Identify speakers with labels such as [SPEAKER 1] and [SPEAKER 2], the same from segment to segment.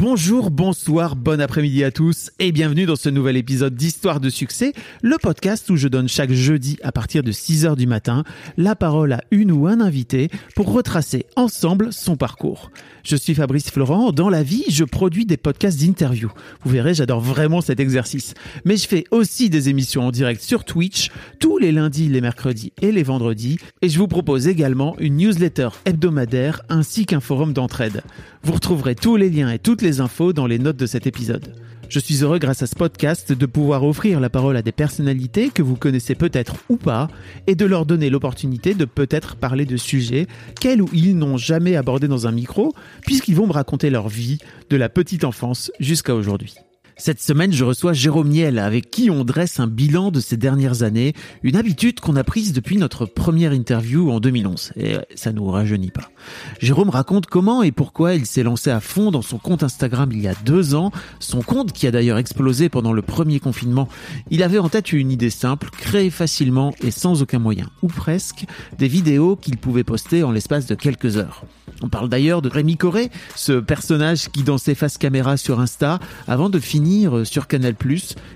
[SPEAKER 1] Bonjour, bonsoir, bon après-midi à tous et bienvenue dans ce nouvel épisode d'Histoire de succès, le podcast où je donne chaque jeudi à partir de 6h du matin la parole à une ou un invité pour retracer ensemble son parcours. Je suis Fabrice Florent, dans la vie je produis des podcasts d'interview. Vous verrez, j'adore vraiment cet exercice. Mais je fais aussi des émissions en direct sur Twitch tous les lundis, les mercredis et les vendredis et je vous propose également une newsletter hebdomadaire ainsi qu'un forum d'entraide. Vous retrouverez tous les liens et toutes les infos dans les notes de cet épisode. Je suis heureux grâce à ce podcast de pouvoir offrir la parole à des personnalités que vous connaissez peut-être ou pas et de leur donner l'opportunité de peut-être parler de sujets qu'elles ou ils n'ont jamais abordés dans un micro puisqu'ils vont me raconter leur vie de la petite enfance jusqu'à aujourd'hui. Cette semaine, je reçois Jérôme Niel, avec qui on dresse un bilan de ces dernières années, une habitude qu'on a prise depuis notre première interview en 2011. Et ça nous rajeunit pas. Jérôme raconte comment et pourquoi il s'est lancé à fond dans son compte Instagram il y a deux ans, son compte qui a d'ailleurs explosé pendant le premier confinement. Il avait en tête une idée simple, créer facilement et sans aucun moyen, ou presque, des vidéos qu'il pouvait poster en l'espace de quelques heures. On parle d'ailleurs de Rémi Coré, ce personnage qui dansait face caméra sur Insta avant de finir sur Canal+,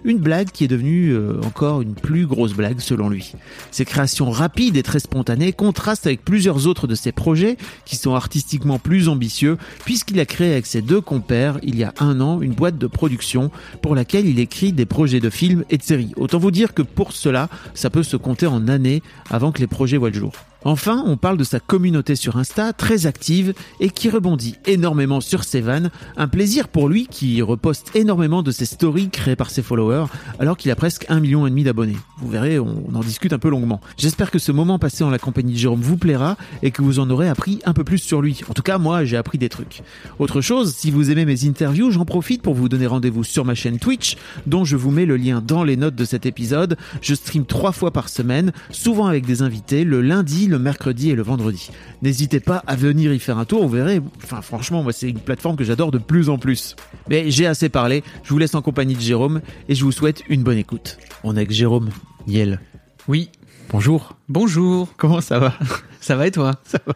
[SPEAKER 1] une blague qui est devenue euh, encore une plus grosse blague selon lui. Ses créations rapides et très spontanées contrastent avec plusieurs autres de ses projets qui sont artistiquement plus ambitieux puisqu'il a créé avec ses deux compères il y a un an une boîte de production pour laquelle il écrit des projets de films et de séries. Autant vous dire que pour cela, ça peut se compter en années avant que les projets voient le jour. Enfin, on parle de sa communauté sur Insta, très active et qui rebondit énormément sur ses vannes. Un plaisir pour lui qui reposte énormément de ses stories créées par ses followers alors qu'il a presque un million et demi d'abonnés. Vous verrez, on en discute un peu longuement. J'espère que ce moment passé en la compagnie de Jérôme vous plaira et que vous en aurez appris un peu plus sur lui. En tout cas, moi, j'ai appris des trucs. Autre chose, si vous aimez mes interviews, j'en profite pour vous donner rendez-vous sur ma chaîne Twitch, dont je vous mets le lien dans les notes de cet épisode. Je stream trois fois par semaine, souvent avec des invités, le lundi, le mercredi et le vendredi. N'hésitez pas à venir y faire un tour, vous verrez. Enfin, franchement, moi, c'est une plateforme que j'adore de plus en plus. Mais j'ai assez parlé, je vous laisse en compagnie de Jérôme et je vous souhaite une bonne écoute. On est avec Jérôme Niel.
[SPEAKER 2] Oui.
[SPEAKER 1] Bonjour.
[SPEAKER 2] Bonjour.
[SPEAKER 1] Comment ça va?
[SPEAKER 2] Ça va et toi?
[SPEAKER 1] Ça va.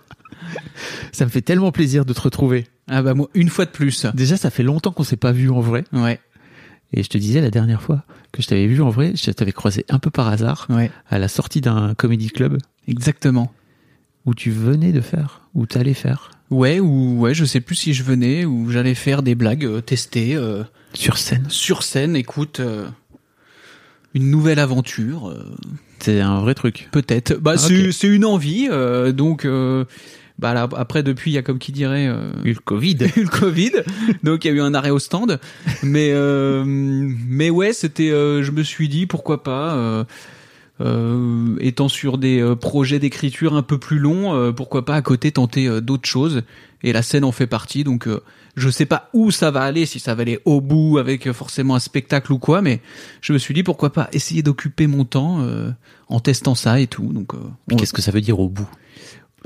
[SPEAKER 1] Ça me fait tellement plaisir de te retrouver.
[SPEAKER 2] Ah bah moi, une fois de plus.
[SPEAKER 1] Déjà, ça fait longtemps qu'on s'est pas vu en vrai.
[SPEAKER 2] Ouais.
[SPEAKER 1] Et je te disais la dernière fois que je t'avais vu en vrai, je t'avais croisé un peu par hasard
[SPEAKER 2] Ouais.
[SPEAKER 1] à la sortie d'un comedy club
[SPEAKER 2] Exactement.
[SPEAKER 1] où tu venais de faire, où t'allais faire
[SPEAKER 2] Ouais, ou ouais, je sais plus si je venais ou j'allais faire des blagues, euh, tester euh,
[SPEAKER 1] sur scène.
[SPEAKER 2] sur scène. Écoute, euh, une nouvelle aventure, euh,
[SPEAKER 1] C'est un vrai truc.
[SPEAKER 2] peut-être. Bah
[SPEAKER 1] Ah,
[SPEAKER 2] c'est une envie, donc. Bah là, après depuis il y a comme qui dirait euh,
[SPEAKER 1] Eu le Covid.
[SPEAKER 2] eu le Covid, donc il y a eu un arrêt au stand. Mais euh, mais ouais, c'était. euh, je me suis dit pourquoi pas. euh, euh, étant sur des euh, projets d'écriture un peu plus longs, euh, pourquoi pas à côté tenter d'autres choses. Et la scène en fait partie, donc euh, je sais pas où ça va aller, si ça va aller au bout avec forcément un spectacle ou quoi, mais je me suis dit pourquoi pas essayer d'occuper mon temps euh, en testant ça et tout. Donc euh,
[SPEAKER 1] qu'est-ce que ça veut dire au bout?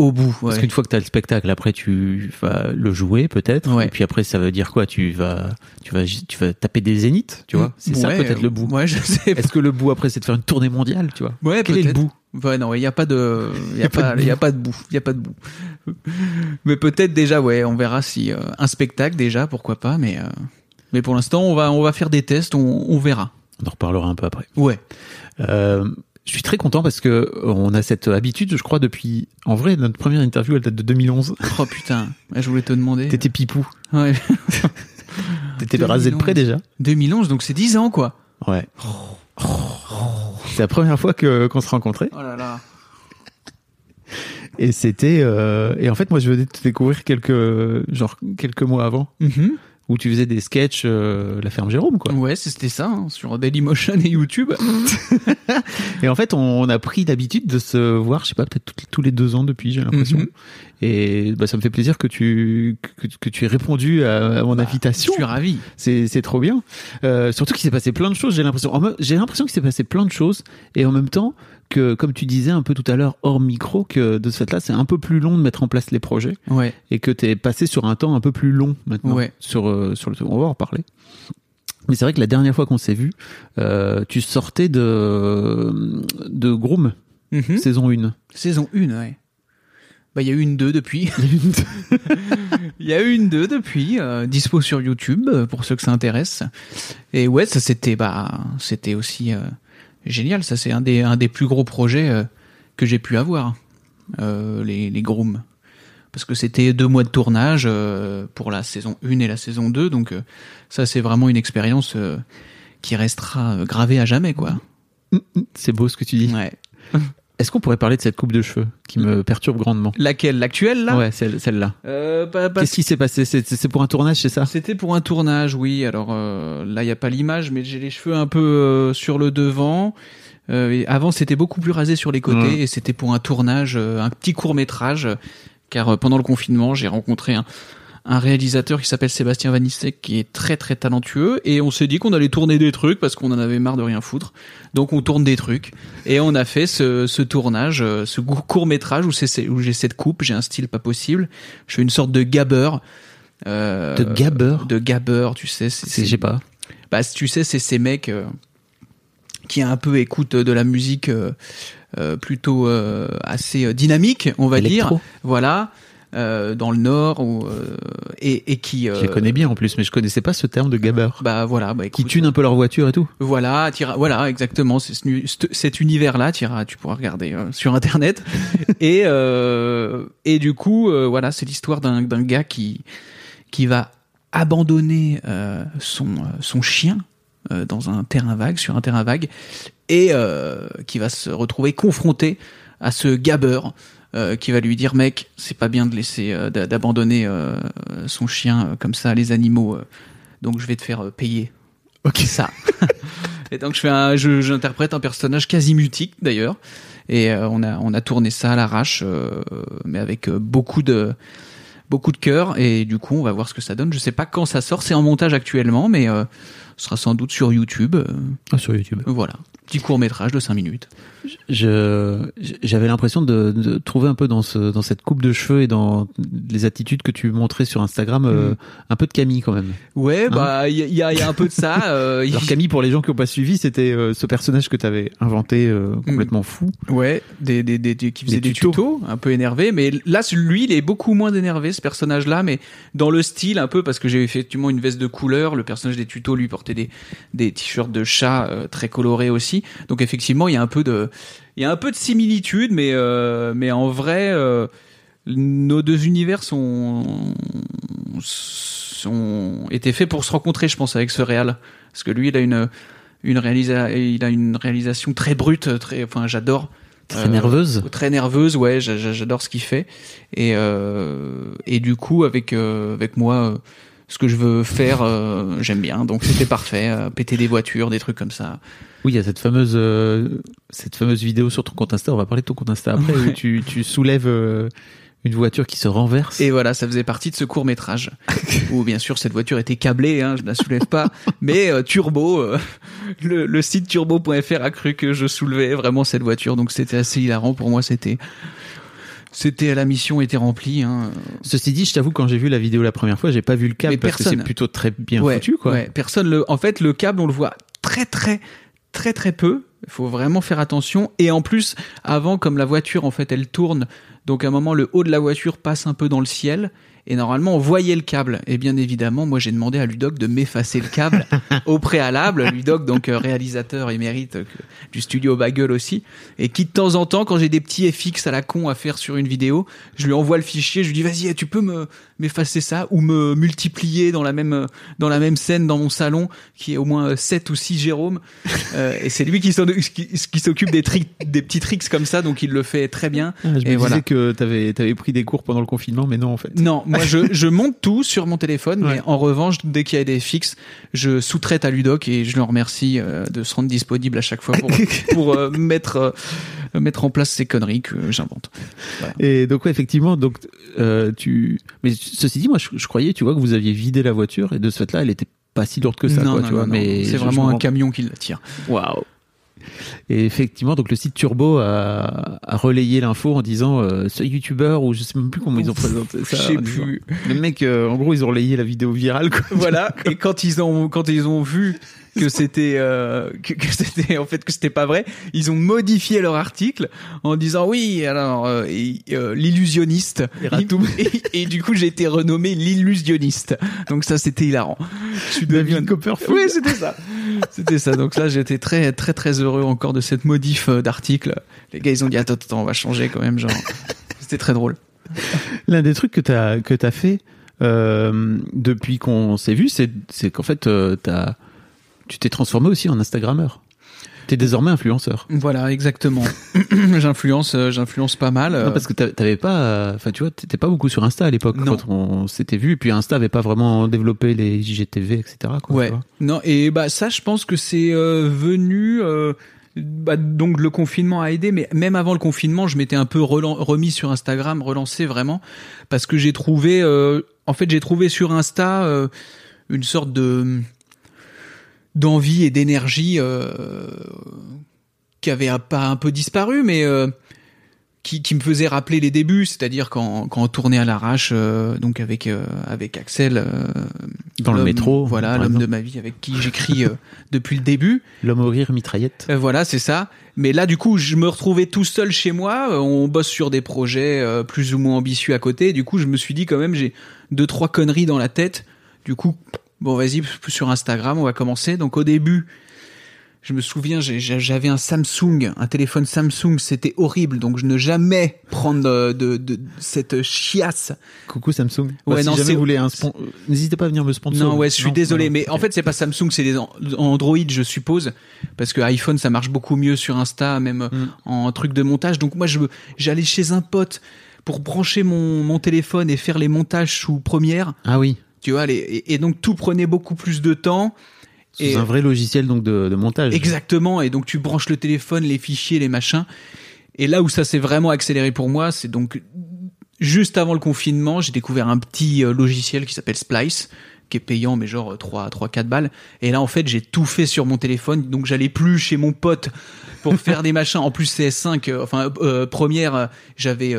[SPEAKER 2] Au bout,
[SPEAKER 1] Parce qu'une fois que t'as le spectacle, après tu vas le jouer peut-être.
[SPEAKER 2] Ouais.
[SPEAKER 1] Et puis après, ça veut dire quoi? Tu vas, tu vas, tu vas taper des zéniths, tu vois? C'est ça peut-être le bout.
[SPEAKER 2] Ouais, je sais.
[SPEAKER 1] Est-ce que le bout après, c'est de faire une tournée mondiale, tu vois?
[SPEAKER 2] Ouais,
[SPEAKER 1] Quel est le bout?
[SPEAKER 2] Ouais, non, il y a pas de, il y a
[SPEAKER 1] pas
[SPEAKER 2] il y a pas de bout, il y a pas de bout. Mais peut-être déjà, ouais, on verra si euh, un spectacle déjà, pourquoi pas, mais euh, mais pour l'instant, on va on va faire des tests, on, on verra.
[SPEAKER 1] On en reparlera un peu après.
[SPEAKER 2] Ouais.
[SPEAKER 1] Euh, je suis très content parce que euh, on a cette habitude, je crois, depuis. En vrai, notre première interview, elle date de 2011.
[SPEAKER 2] Oh putain, je voulais te demander.
[SPEAKER 1] T'étais pipou.
[SPEAKER 2] Ouais.
[SPEAKER 1] T'étais rasé de près
[SPEAKER 2] 2011.
[SPEAKER 1] déjà.
[SPEAKER 2] 2011, donc c'est 10 ans quoi.
[SPEAKER 1] Ouais. C'est la première fois que qu'on se rencontrait.
[SPEAKER 2] Oh là là.
[SPEAKER 1] Et c'était. euh, Et en fait, moi, je venais de te découvrir quelques genre quelques mois avant.
[SPEAKER 2] Mhm.
[SPEAKER 1] Où tu faisais des sketchs, euh, la ferme Jérôme, quoi.
[SPEAKER 2] Ouais, c'était ça, hein, sur Dailymotion et YouTube.
[SPEAKER 1] Et en fait, on, a pris l'habitude de se voir, je sais pas, peut-être tous les deux ans depuis, j'ai l'impression.
[SPEAKER 2] Mhm.
[SPEAKER 1] Et bah, ça me fait plaisir que tu que, que tu aies répondu à, à mon
[SPEAKER 2] Bah,
[SPEAKER 1] invitation.
[SPEAKER 2] Je suis ravi.
[SPEAKER 1] C'est c'est trop bien. Euh, surtout qu'il s'est passé plein de choses. J'ai l'impression. J'ai l'impression qu'il s'est passé plein de choses et en même temps que, comme tu disais un peu tout à l'heure hors micro, que de ce fait-là, c'est un peu plus long de mettre en place les projets
[SPEAKER 2] Ouais.
[SPEAKER 1] et que t'es passé sur un temps un peu plus long maintenant.
[SPEAKER 2] Ouais.
[SPEAKER 1] Sur euh, sur le. On va en reparler. Mais c'est vrai que la dernière fois qu'on s'est vu, euh, tu sortais de de Groom
[SPEAKER 2] Mhm.
[SPEAKER 1] saison 1.
[SPEAKER 2] Saison 1, ouais. Bah, il y a eu une 2 depuis. Il y a eu une 2 depuis, euh, dispo sur YouTube, pour ceux que ça intéresse. Et ouais, ça c'était, bah, c'était aussi euh, génial. Ça, c'est un des, un des plus gros projets euh, que j'ai pu avoir, euh, les, les Grooms. Parce que c'était deux mois de tournage euh, pour la saison 1 et la saison 2. Donc, ça, c'est vraiment une expérience qui restera gravée à jamais, quoi.
[SPEAKER 1] C'est beau ce que tu dis.
[SPEAKER 2] Ouais.
[SPEAKER 1] Est-ce qu'on pourrait parler de cette coupe de cheveux qui me perturbe grandement
[SPEAKER 2] Laquelle? L'actuelle, là?
[SPEAKER 1] Ouais, celle- celle-là.
[SPEAKER 2] Euh, bah,
[SPEAKER 1] Qu'est-ce qui s'est passé? C'est c'est pour un tournage, c'est ça?
[SPEAKER 2] C'était pour un tournage, oui. Alors euh, là, il y a pas l'image, mais j'ai les cheveux un peu euh, sur le devant. Euh, et avant, c'était beaucoup plus rasé sur les côtés,
[SPEAKER 1] Ouais.
[SPEAKER 2] et c'était pour un tournage, un petit court métrage. Car pendant le confinement, j'ai rencontré un, un réalisateur qui s'appelle Sébastien Vanissek, qui est très très talentueux, et on s'est dit qu'on allait tourner des trucs parce qu'on en avait marre de rien foutre. Donc on tourne des trucs, et on a fait ce, ce tournage, euh, ce court métrage où, c'est- où j'ai cette coupe, j'ai un style pas possible. Je fais une sorte de gabber. Euh,
[SPEAKER 1] De gabber
[SPEAKER 2] de gabber, tu sais.
[SPEAKER 1] C'est, je sais pas.
[SPEAKER 2] Bah, tu sais, c'est ces mecs euh, qui un peu écoutent de la musique euh, euh, plutôt assez dynamique, on va dire. Voilà. Euh, dans le nord ou, euh, et, et qui
[SPEAKER 1] Je les
[SPEAKER 2] euh,
[SPEAKER 1] connais bien en plus, mais je connaissais pas ce terme de gabber.
[SPEAKER 2] bah voilà bah
[SPEAKER 1] Qui tunent un peu leur voiture et tout.
[SPEAKER 2] voilà, t'iras- voilà, exactement. C'est ce cet- univers-là, t'iras- tu pourras regarder sur internet. et et du coup, voilà, c'est l'histoire d'un d'un gars qui qui va abandonner son son chien dans un terrain vague, sur un terrain vague, et euh, qui va se retrouver confronté à ce gabber. Euh, qui va lui dire mec c'est pas bien de laisser euh, d'a- d'abandonner euh, son chien comme ça les animaux donc je vais te faire payer
[SPEAKER 1] Ok.
[SPEAKER 2] ça. et donc je fais un, j'interprète un personnage quasi mutique d'ailleurs. Et on a on a tourné ça à l'arrache, mais avec beaucoup de beaucoup de cœur. Et du coup, on va voir ce que ça donne. Je sais pas quand ça sort. C'est en montage actuellement, mais ce sera sans doute sur YouTube.
[SPEAKER 1] Ah, sur YouTube.
[SPEAKER 2] voilà, petit court métrage de 5 minutes.
[SPEAKER 1] Je, j'avais l'impression de, de trouver un peu dans ce, dans cette coupe de cheveux et dans les attitudes que tu montrais sur Instagram, euh,
[SPEAKER 2] Mm.
[SPEAKER 1] un peu de Camille quand même.
[SPEAKER 2] Ouais, bah il y, a- y a un peu de ça. euh,
[SPEAKER 1] Alors Camille, pour les gens qui n'ont pas suivi, c'était euh, ce personnage que tu avais inventé euh, complètement fou.
[SPEAKER 2] Ouais, des, des, des, des- qui faisait
[SPEAKER 1] Des
[SPEAKER 2] des
[SPEAKER 1] tutos.
[SPEAKER 2] tutos. un peu énervé. Mais là, lui, il est beaucoup moins énervé, ce personnage-là, mais dans le style un peu, parce que j'ai effectivement une veste de couleur. Le personnage des tutos, lui, portait des, des t-shirts de chat très colorés aussi. Donc effectivement, il y a un peu de, il y a un peu de similitude, mais, euh, mais en vrai, euh, nos deux univers sont, sont, étaient faits pour se rencontrer, je pense, avec ce réal. Parce que lui, il a une, une réalisa il a une réalisation très brute, très, enfin, j'adore.
[SPEAKER 1] Très
[SPEAKER 2] Euh,
[SPEAKER 1] nerveuse.
[SPEAKER 2] Très nerveuse, ouais, j'a- j'a- j'adore ce qu'il fait. Et, euh, et du coup, avec, euh, avec moi, euh, ce que je veux faire, euh, j'aime bien. Donc c'était parfait. euh, péter des voitures, des trucs comme ça.
[SPEAKER 1] Oui, il y a cette fameuse, euh, cette fameuse vidéo sur ton compte Insta. On va parler de ton compte Insta après,
[SPEAKER 2] Ouais.
[SPEAKER 1] où tu, tu soulèves euh, une voiture qui se renverse.
[SPEAKER 2] Et voilà, ça faisait partie de ce court métrage. où bien sûr, cette voiture était câblée, hein, je la soulève pas. mais euh, Turbo, euh, le, le site turbo.fr a cru que je soulevais vraiment cette voiture. Donc c'était assez hilarant pour moi. C'était. C'était la mission était remplie. Hein.
[SPEAKER 1] Ceci dit, je t'avoue, quand j'ai vu la vidéo la première fois, j'ai pas vu le câble
[SPEAKER 2] Mais
[SPEAKER 1] parce que
[SPEAKER 2] personne.
[SPEAKER 1] c'est plutôt très bien
[SPEAKER 2] ouais,
[SPEAKER 1] foutu, quoi.
[SPEAKER 2] ouais, personne le. En fait, le câble, on le voit très très très très peu. Il faut vraiment faire attention. Et en plus, avant, comme la voiture, en fait, elle tourne. Donc à un moment, le haut de la voiture passe un peu dans le ciel. Et normalement, on voyait le câble. Et bien évidemment, moi, j'ai demandé à Ludoc de m'effacer le câble au préalable. Ludoc, donc euh, réalisateur émérite euh, du studio Bagel aussi, et qui de temps en temps, quand j'ai des petits FX à la con à faire sur une vidéo, je lui envoie le fichier, je lui dis vas-y, tu peux me m'effacer ça ou me multiplier dans la même euh, dans la même scène dans mon salon qui est au moins 7 ou 6 Jérôme Euh, et c'est lui qui s'en- qui, qui s'occupe des petits tricks comme ça donc il le fait très bien
[SPEAKER 1] Ah, je me
[SPEAKER 2] Et
[SPEAKER 1] disais
[SPEAKER 2] voilà.
[SPEAKER 1] que que t'avais avais pris des cours pendant le confinement, mais non en fait.
[SPEAKER 2] Non, moi je, je monte tout sur mon téléphone, mais en revanche, dès qu'il y a des fixes, je sous-traite à Ludoc et je le remercie euh, de se rendre disponible à chaque fois pour, pour euh, mettre euh, mettre en place ces conneries que j'invente.
[SPEAKER 1] Et donc ouais, effectivement, donc tu. Mais ceci dit, moi je, croyais, tu vois, que vous aviez vidé la voiture et de ce fait-là, elle était pas si lourde que ça,
[SPEAKER 2] non,
[SPEAKER 1] quoi,
[SPEAKER 2] non,
[SPEAKER 1] tu vois.
[SPEAKER 2] non,
[SPEAKER 1] mais
[SPEAKER 2] c'est vraiment un camion qui la tire.
[SPEAKER 1] Waouh. Et effectivement, donc le site Turbo a, a relayé l'info en disant euh, ce youtubeur ou je sais même plus comment ils ont présenté ça.
[SPEAKER 2] Je sais plus.
[SPEAKER 1] Les mecs, euh, en gros, ils ont relayé la vidéo virale. Quoi.
[SPEAKER 2] voilà et quand ils ont quand ils ont vu que c'était euh, que, que c'était en fait que c'était pas vrai. Ils ont modifié leur article en disant oui alors euh, et, euh, l'illusionniste. Et, et du coup j'ai été renommé l'illusionniste. Donc ça c'était hilarant.
[SPEAKER 1] David
[SPEAKER 2] un-
[SPEAKER 1] Copperfield.
[SPEAKER 2] oui c'était ça. C'était ça. Donc là j'étais très très très heureux encore de cette modif euh, d'article. Les gars ils ont dit attends attends on va changer quand même genre. C'était très drôle.
[SPEAKER 1] L'un des trucs que tu as, que as fait euh, depuis qu'on s'est vu, c'est c'est qu'en fait, euh, t'as- tu t'es transformé aussi en Instagrammeur. Tu es désormais influenceur.
[SPEAKER 2] voilà exactement j'influence euh, j'influence pas mal euh,
[SPEAKER 1] Non, parce que t'a- t'avais pas, enfin tu vois, t'étais pas beaucoup sur Insta à l'époque quand on s'était vu. Et puis Insta avait pas vraiment développé les IGTV, etc. Quoi,
[SPEAKER 2] Ouais. Non et bah ça je pense que c'est euh, venu euh, bah, donc le confinement a aidé mais même avant le confinement je m'étais un peu remis sur Instagram relancé vraiment parce que j'ai trouvé euh, en fait j'ai trouvé sur Insta une sorte de d'envie et d'énergie euh, qui avait un- pas un peu disparu mais euh, qui, qui me faisait rappeler les débuts, c'est-à-dire quand, quand on tournait à l'arrache, euh, donc avec euh, avec Axel euh,
[SPEAKER 1] Dans le métro,
[SPEAKER 2] voilà l'homme de ma vie avec qui j'écris euh, depuis le début.
[SPEAKER 1] L'homme au rire mitraillette.
[SPEAKER 2] Voilà, c'est ça. Mais là, du coup, je me retrouvais tout seul chez moi. On bosse sur des projets euh, plus ou moins ambitieux à côté. Du coup, je me suis dit quand même, j'ai deux trois conneries dans la tête. Du coup, bon, vas-y sur Instagram, on va commencer. Donc au début, je me souviens, j'avais un Samsung, un téléphone Samsung, c'était horrible. Donc je ne jamais prendre de, de, de cette chiasse.
[SPEAKER 1] Coucou Samsung.
[SPEAKER 2] Ouais,
[SPEAKER 1] Bah, si
[SPEAKER 2] non,
[SPEAKER 1] jamais
[SPEAKER 2] c'est-
[SPEAKER 1] vous voulez un spon- euh, n'hésitez pas à venir me sponsor.
[SPEAKER 2] Non, ouais, je suis
[SPEAKER 1] Non,
[SPEAKER 2] désolé,
[SPEAKER 1] non,
[SPEAKER 2] mais en fait, c'est pas Samsung, c'est des an- Android, je suppose, parce que iPhone, ça marche beaucoup mieux sur Insta, même
[SPEAKER 1] Mm.
[SPEAKER 2] en truc de montage. Donc moi, je j'allais chez un pote pour brancher mon, mon téléphone et faire les montages sous Première,
[SPEAKER 1] Ah oui,
[SPEAKER 2] tu vois, les, et, et donc tout prenait beaucoup plus de temps.
[SPEAKER 1] sous
[SPEAKER 2] Et-
[SPEAKER 1] un vrai logiciel donc de, de montage.
[SPEAKER 2] Exactement, et donc tu branches le téléphone, les fichiers, les machins. Et là où ça s'est vraiment accéléré pour moi, c'est donc juste avant le confinement, j'ai découvert un petit euh, logiciel qui s'appelle Splice, qui est payant, mais genre 3, 3 4 balles. Et là, en fait, j'ai tout fait sur mon téléphone, donc j'allais plus chez mon pote pour faire des machins. En plus, CS5, euh, enfin, euh, première, euh, j'avais...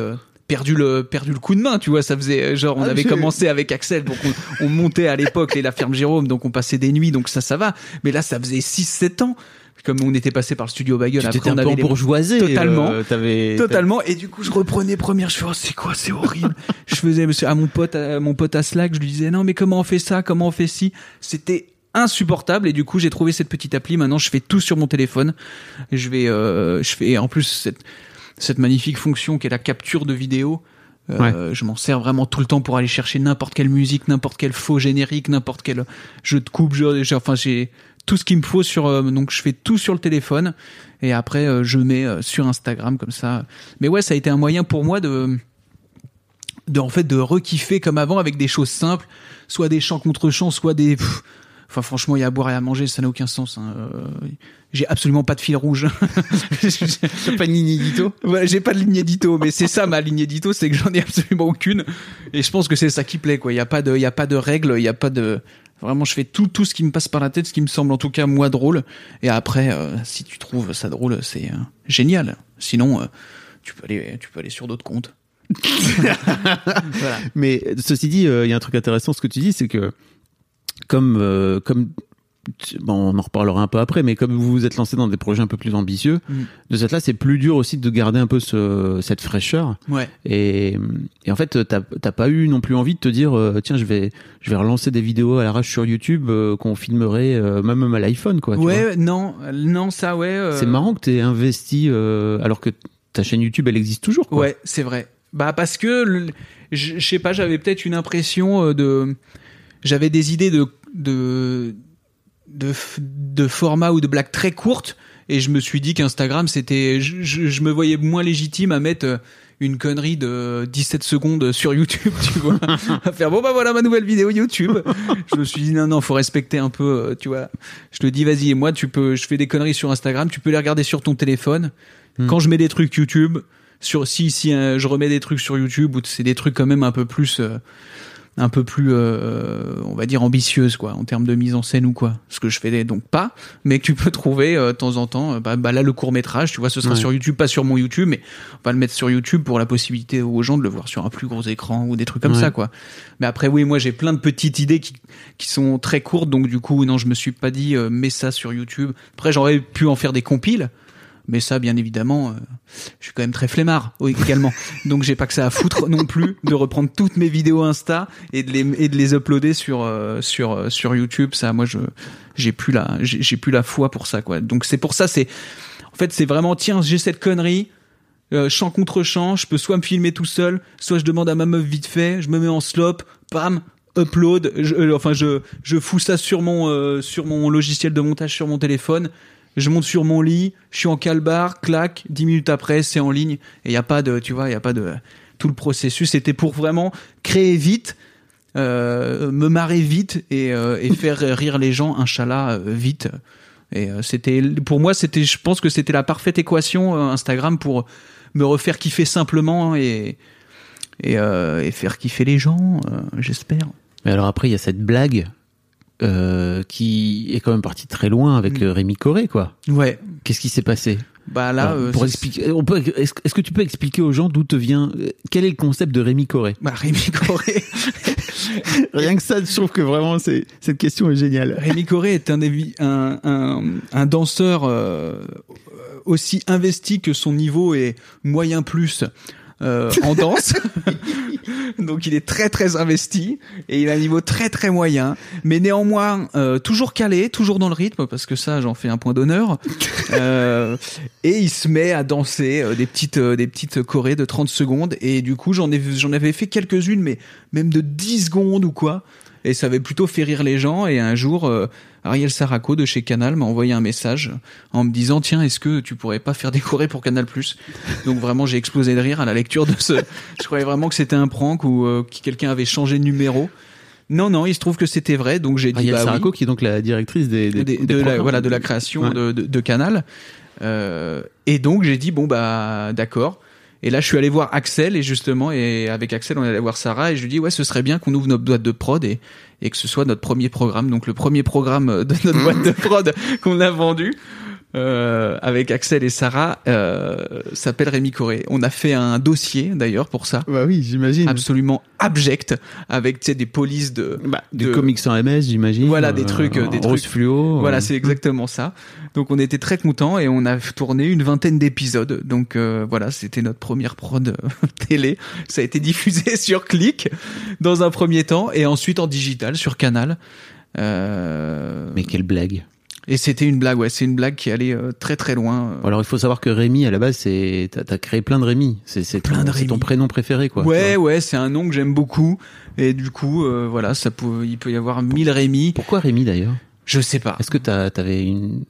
[SPEAKER 2] perdu le perdu le coup de main tu vois ça faisait euh, genre on
[SPEAKER 1] Ah,
[SPEAKER 2] avait commencé avec Axel donc on, on montait à l'époque les la ferme Jérôme donc on passait des nuits donc ça ça va mais là ça faisait 6 7 ans comme on était passé par le studio Bagel
[SPEAKER 1] Tu
[SPEAKER 2] après
[SPEAKER 1] un
[SPEAKER 2] on
[SPEAKER 1] peu
[SPEAKER 2] avait les-
[SPEAKER 1] bourgeoisé.
[SPEAKER 2] Totalement.
[SPEAKER 1] euh, t'avais-
[SPEAKER 2] Totalement. Et du coup, je reprenais première. Je fais, oh, c'est quoi, c'est horrible. je faisais monsieur, à mon pote, à mon pote à Slack, je lui disais, non, mais comment on fait ça? Comment on fait ci? C'était insupportable. Et du coup, j'ai trouvé cette petite appli. Maintenant, je fais tout sur mon téléphone. Et je vais, euh, je fais, en plus, cette, cette magnifique fonction qui est la capture de vidéo. Euh, Je m'en sers vraiment tout le temps pour aller chercher n'importe quelle musique, n'importe quel faux générique, n'importe quel jeu de coupe. jeu- j'ai- enfin, j'ai tout ce qu'il me faut sur. euh, donc, je fais tout sur le téléphone et après euh, je mets euh, sur Instagram comme ça. Mais ouais, ça a été un moyen pour moi de de en fait de rekiffer comme avant avec des choses simples, soit des chants contre chants, soit des pff, Enfin, franchement, il y a à boire et à manger, ça n'a aucun sens. hein. Euh, J'ai absolument pas de fil rouge.
[SPEAKER 1] T'as pas de ligne édito
[SPEAKER 2] Ouais, j'ai pas de ligne édito, mais c'est ça ma ligne édito, c'est que j'en ai absolument aucune. Et je pense que c'est ça qui plaît, quoi. Il y a pas de, il y a pas de règles, il y a pas de. Vraiment, je fais tout, tout ce qui me passe par la tête, ce qui me semble en tout cas moi drôle. Et après, euh, si tu trouves ça drôle, c'est euh, génial. Sinon, euh, tu peux aller, tu peux aller sur d'autres comptes. voilà.
[SPEAKER 1] Mais ceci dit, euh, il y a un truc intéressant, ce que tu dis, c'est que comme euh, comme bon, on en reparlera un peu après, mais comme vous vous êtes lancé dans des projets un peu plus ambitieux,
[SPEAKER 2] Mm.
[SPEAKER 1] de cette là, c'est plus dur aussi de garder un peu ce, cette fraîcheur.
[SPEAKER 2] Ouais.
[SPEAKER 1] Et, et en fait, t'as t'as pas eu non plus envie de te dire, euh, tiens, je vais je vais relancer des vidéos à l'arrache sur YouTube euh, qu'on filmerait euh, même à l'iPhone, quoi. tu vois.
[SPEAKER 2] Ouais, non, non, ça, ouais. euh,
[SPEAKER 1] C'est marrant que t'aies investi euh, alors que ta chaîne YouTube, elle existe toujours. Quoi.
[SPEAKER 2] Ouais, c'est vrai. Bah parce que je sais pas, j'avais peut-être une impression euh, de j'avais des idées de de de de format ou de blagues très courtes et je me suis dit qu'Instagram c'était je, je, je me voyais moins légitime à mettre euh, une connerie de 17 secondes sur YouTube, tu vois, à faire bon bah voilà ma nouvelle vidéo YouTube. je me suis dit non non, faut respecter un peu, euh, tu vois. Je te dis vas-y, moi tu peux, je fais des conneries sur Instagram, tu peux les regarder sur ton téléphone.
[SPEAKER 1] Hmm.
[SPEAKER 2] Quand je mets des trucs YouTube, sur si si euh, je remets des trucs sur YouTube ou c'est des trucs quand même un peu plus euh, un peu plus euh, on va dire ambitieuse quoi en termes de mise en scène ou quoi ce que je fais donc pas mais que tu peux trouver euh, de temps en temps euh, bah, bah là le court métrage tu vois ce sera
[SPEAKER 1] Ouais.
[SPEAKER 2] sur YouTube pas sur mon YouTube mais on va le mettre sur YouTube pour la possibilité aux gens de le voir sur un plus gros écran ou des trucs comme
[SPEAKER 1] Ouais.
[SPEAKER 2] ça quoi mais après oui moi j'ai plein de petites idées qui qui sont très courtes donc du coup non je me suis pas dit euh, mets ça sur YouTube après j'aurais pu en faire des compiles mais ça, bien évidemment, euh, je suis quand même très flemmard oui, également. Donc j'ai pas que ça à foutre non plus de reprendre toutes mes vidéos Insta et de les et de les uploader sur euh, sur euh, sur YouTube. Ça, moi, je j'ai plus la j'ai j'ai plus la foi pour ça quoi. Donc c'est pour ça, c'est en fait c'est vraiment tiens j'ai cette connerie. euh, champ contre champ, je peux soit me filmer tout seul, soit je demande à ma meuf vite fait, je me mets en slop, pam, upload, je, enfin je je fous ça sur mon sur mon logiciel de montage sur mon téléphone, je monte sur mon lit, je suis en calbar, clac, dix minutes après, c'est en ligne, et il y a pas de, tu vois, il y a pas de tout le processus. C'était pour vraiment créer vite, euh, me marrer vite et, euh, et faire rire les gens, inchallah, euh, vite. Et c'était, pour moi, c'était, je pense que c'était la parfaite équation Instagram pour me refaire kiffer simplement et et, et faire kiffer les gens, j'espère.
[SPEAKER 1] Mais alors après, il y a cette blague euh, qui est quand même partie très loin avec
[SPEAKER 2] Mm.
[SPEAKER 1] euh, Rémi Coré, quoi.
[SPEAKER 2] Ouais.
[SPEAKER 1] Qu'est-ce qui s'est passé?
[SPEAKER 2] Bah là,
[SPEAKER 1] Alors,
[SPEAKER 2] euh,
[SPEAKER 1] pour expliquer, on peut, est-ce, que tu peux expliquer aux gens d'où te vient, quel est le concept de Rémi Coré?
[SPEAKER 2] Bah, Rémi Coré.
[SPEAKER 1] Rien que ça, je trouve que vraiment c'est, cette question est géniale.
[SPEAKER 2] Rémi Coré est un, évi- un, un, un danseur euh, aussi investi que son niveau est moyen plus euh, en danse. Donc il est très très investi et il a un niveau très très moyen, mais néanmoins euh, toujours calé, toujours dans le rythme parce que ça j'en fais un point d'honneur. Euh, et il se met à danser euh, des petites euh, des petites chorés de 30 secondes. Et du coup j'en ai j'en avais fait quelques-unes mais même de 10 secondes ou quoi. Et ça avait plutôt fait rire les gens. Et un jour euh, Ariel Saraco de chez Canal m'a envoyé un message en me disant tiens est-ce que tu pourrais pas faire chorés pour Canal Plus? Donc vraiment j'ai explosé de rire à la lecture de ce je croyais vraiment que c'était un prank ou euh, que quelqu'un avait changé de numéro. Non non il se trouve que c'était vrai donc j'ai dit
[SPEAKER 1] Ariel
[SPEAKER 2] bah oui.
[SPEAKER 1] qui est donc la directrice des, des,
[SPEAKER 2] des- de la, voilà de la création
[SPEAKER 1] Ouais.
[SPEAKER 2] de, de, de Canal. Euh, et donc j'ai dit bon bah d'accord et là je suis allé voir Axel et justement et avec Axel on est allé voir Sarah et je lui dis ouais ce serait bien qu'on ouvre notre boîte de prod et, et que ce soit notre premier programme donc le premier programme de notre boîte de prod qu'on a vendu euh, avec Axel et Sarah euh, s'appelle Rémi Coré on a fait un dossier d'ailleurs pour ça
[SPEAKER 1] Bah oui, j'imagine.
[SPEAKER 2] absolument abject avec tu sais des polices de
[SPEAKER 1] Bah, du comics en MS, j'imagine.
[SPEAKER 2] Voilà, des trucs, euh, des
[SPEAKER 1] rose
[SPEAKER 2] trucs.
[SPEAKER 1] fluo.
[SPEAKER 2] Voilà,
[SPEAKER 1] euh.
[SPEAKER 2] c'est exactement ça. Donc on était très contents et on a tourné une vingtaine d'épisodes. Donc euh, voilà, c'était notre première prod télé. Ça a été diffusé sur Click dans un premier temps et ensuite en digital sur Canal. Euh,
[SPEAKER 1] Mais quelle blague.
[SPEAKER 2] Et c'était une blague, ouais, c'est une blague qui allait euh, très très loin.
[SPEAKER 1] Alors il faut savoir que Rémi à la base c'est t'as, créé plein de Rémi. C'est, c'est ton, prénom préféré quoi.
[SPEAKER 2] ouais, ouais, c'est un nom que j'aime beaucoup et du coup, euh, voilà, ça peut, il peut y avoir mille Rémi.
[SPEAKER 1] Pourquoi Rémi d'ailleurs?
[SPEAKER 2] Je sais pas.
[SPEAKER 1] Est-ce que t'avais une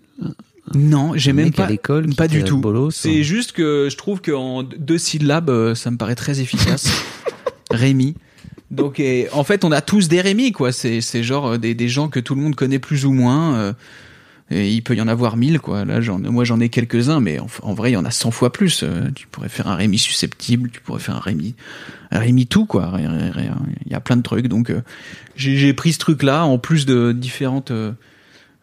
[SPEAKER 2] Non, j'ai même pas.
[SPEAKER 1] à l'école
[SPEAKER 2] Pas du tout. C'est
[SPEAKER 1] hein?
[SPEAKER 2] juste que je trouve qu'en deux syllabes, euh, ça me paraît très efficace. Rémi. Donc, et, en fait, on a tous des Rémi, quoi. C'est, genre euh, des, des gens que tout le monde connaît plus ou moins. euh, et il peut y en avoir mille, quoi. Là, moi, j'en ai quelques-uns, mais en, en vrai, il y en a 100 fois plus. Euh, tu pourrais faire un Rémi susceptible, tu pourrais faire un Rémi, un Rémi tout, quoi. Il y a plein de trucs. Donc, euh, j'ai, pris ce truc-là, en plus de différentes euh,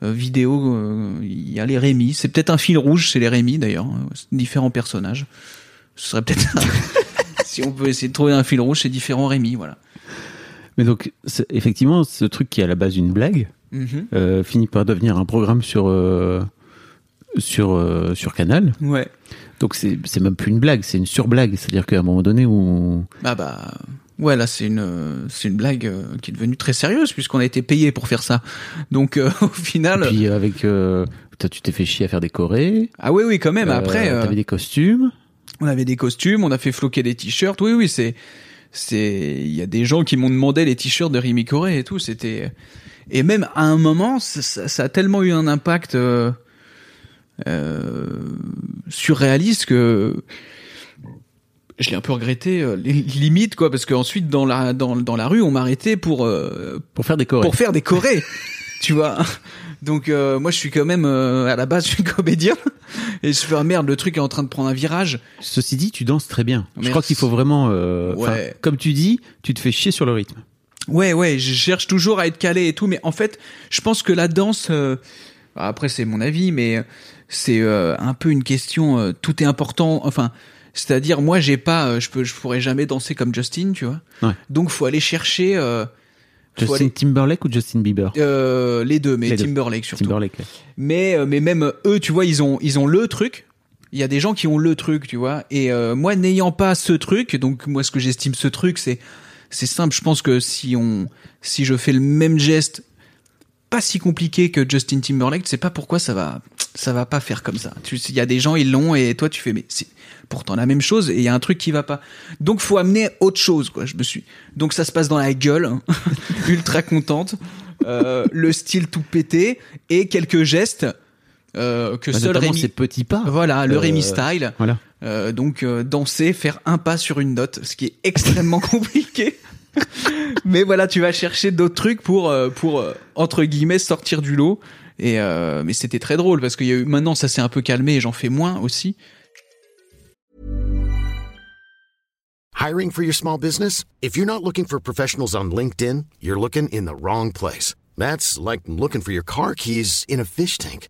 [SPEAKER 2] euh, vidéos. euh, Il y a les Rémi. C'est peut-être un fil rouge, c'est les Rémi, d'ailleurs. euh, différents personnages. Ce serait peut-être si on peut essayer de trouver un fil rouge, c'est différents Rémi, voilà.
[SPEAKER 1] Mais donc c'est- effectivement ce truc qui est à la base une blague
[SPEAKER 2] Mhm.
[SPEAKER 1] euh, finit par devenir un programme sur euh, sur euh, sur Canal.
[SPEAKER 2] Ouais.
[SPEAKER 1] Donc c'est c'est même plus une blague, c'est une surblague. C'est-à-dire qu'à un moment donné où
[SPEAKER 2] Bah bah. Ouais, là c'est une c'est une blague qui est devenue très sérieuse puisqu'on a été payé pour faire ça. Donc euh, au final,
[SPEAKER 1] puis avec euh, toi, tu t'es fait chier à faire des chorés.
[SPEAKER 2] ah oui oui quand même. Après, euh,
[SPEAKER 1] t'avais des costumes.
[SPEAKER 2] on avait des costumes, on a fait floquer des t-shirts. Oui oui c'est c'est il y a des gens qui m'ont demandé les t-shirts de Rémi Coré et tout. C'était et même à un moment ça, ça- ça a tellement eu un impact. euh, euh, surréaliste que je l'ai un peu regretté euh, li- limite quoi parce qu'ensuite dans la dans, dans la rue on m'arrêtait pour euh,
[SPEAKER 1] Pour faire des chorés.
[SPEAKER 2] pour faire des chorés tu vois donc euh, moi je suis quand même euh, à la base je suis comédien et je fais ah merde le truc est en train de prendre un virage
[SPEAKER 1] Ceci dit, tu danses très bien. Je crois qu'il faut vraiment, euh,
[SPEAKER 2] Ouais.
[SPEAKER 1] comme tu dis, tu te fais chier sur le rythme.
[SPEAKER 2] Ouais, ouais, je cherche toujours à être calé et tout, mais en fait, je pense que la danse, euh, après c'est mon avis, mais c'est euh, un peu une question, euh, tout est important, enfin, c'est-à-dire moi j'ai pas, euh, je peux, je pourrais jamais danser comme Justin, tu vois.
[SPEAKER 1] Ouais.
[SPEAKER 2] Donc faut aller chercher euh, faut
[SPEAKER 1] Justin
[SPEAKER 2] aller-
[SPEAKER 1] Timberlake ou Justin Bieber?
[SPEAKER 2] Euh, les deux, mais
[SPEAKER 1] Les deux.
[SPEAKER 2] Timberlake surtout.
[SPEAKER 1] Timberlake. ouais.
[SPEAKER 2] Mais euh, mais même eux, tu vois, ils ont ils ont le truc. Il y a des gens qui ont le truc, tu vois. Et euh, moi, n'ayant pas ce truc, donc moi, ce que j'estime ce truc, c'est c'est simple. Je pense que si on si je fais le même geste, pas si compliqué que Justin Timberlake, tu sais pas pourquoi ça va ça va pas faire comme ça. Tu il y a des gens ils l'ont et toi tu fais mais c'est pourtant la même chose et il y a un truc qui va pas. Donc faut amener autre chose quoi. Je me suis donc ça se passe dans la gueule, hein. ultra contente, euh, le style tout pété et quelques gestes euh, que
[SPEAKER 1] Bah,
[SPEAKER 2] seul Rémi
[SPEAKER 1] ces petits pas.
[SPEAKER 2] voilà le
[SPEAKER 1] Euh,
[SPEAKER 2] Rémi style.
[SPEAKER 1] Voilà.
[SPEAKER 2] Euh, donc euh, danser, faire un pas sur une note, ce qui est extrêmement compliqué. Mais voilà, tu vas chercher d'autres trucs pour euh, pour euh, entre guillemets sortir du lot. Et euh, mais c'était très drôle parce qu'il y a eu maintenant ça s'est un peu calmé et j'en fais moins aussi.
[SPEAKER 3] Hiring for your small business? If you're not looking for professionals on LinkedIn, you're looking in the wrong place. That's like looking for your car keys in a fish tank.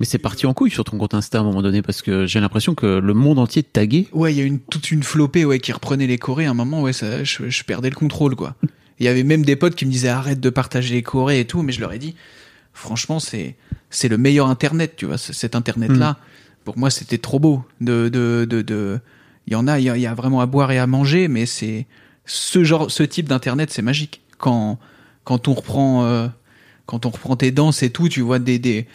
[SPEAKER 1] Mais c'est parti en couille sur ton compte Insta à un moment donné parce que j'ai l'impression que le monde entier te taguait.
[SPEAKER 2] Ouais, il y a une toute une flopée ouais qui reprenait les chorés. À un moment, ouais, ça, je, je perdais le contrôle quoi. Il y avait même des potes qui me disaient arrête de partager les chorés et tout, mais je leur ai dit franchement c'est c'est le meilleur internet, tu vois, cet internet là. Pour moi, c'était trop beau. De de de de. Il y en a, il y a, il y a vraiment à boire et à manger, mais c'est ce genre, ce type d'internet, c'est magique. Quand quand on reprend euh, quand on reprend tes danses et tout, tu vois des des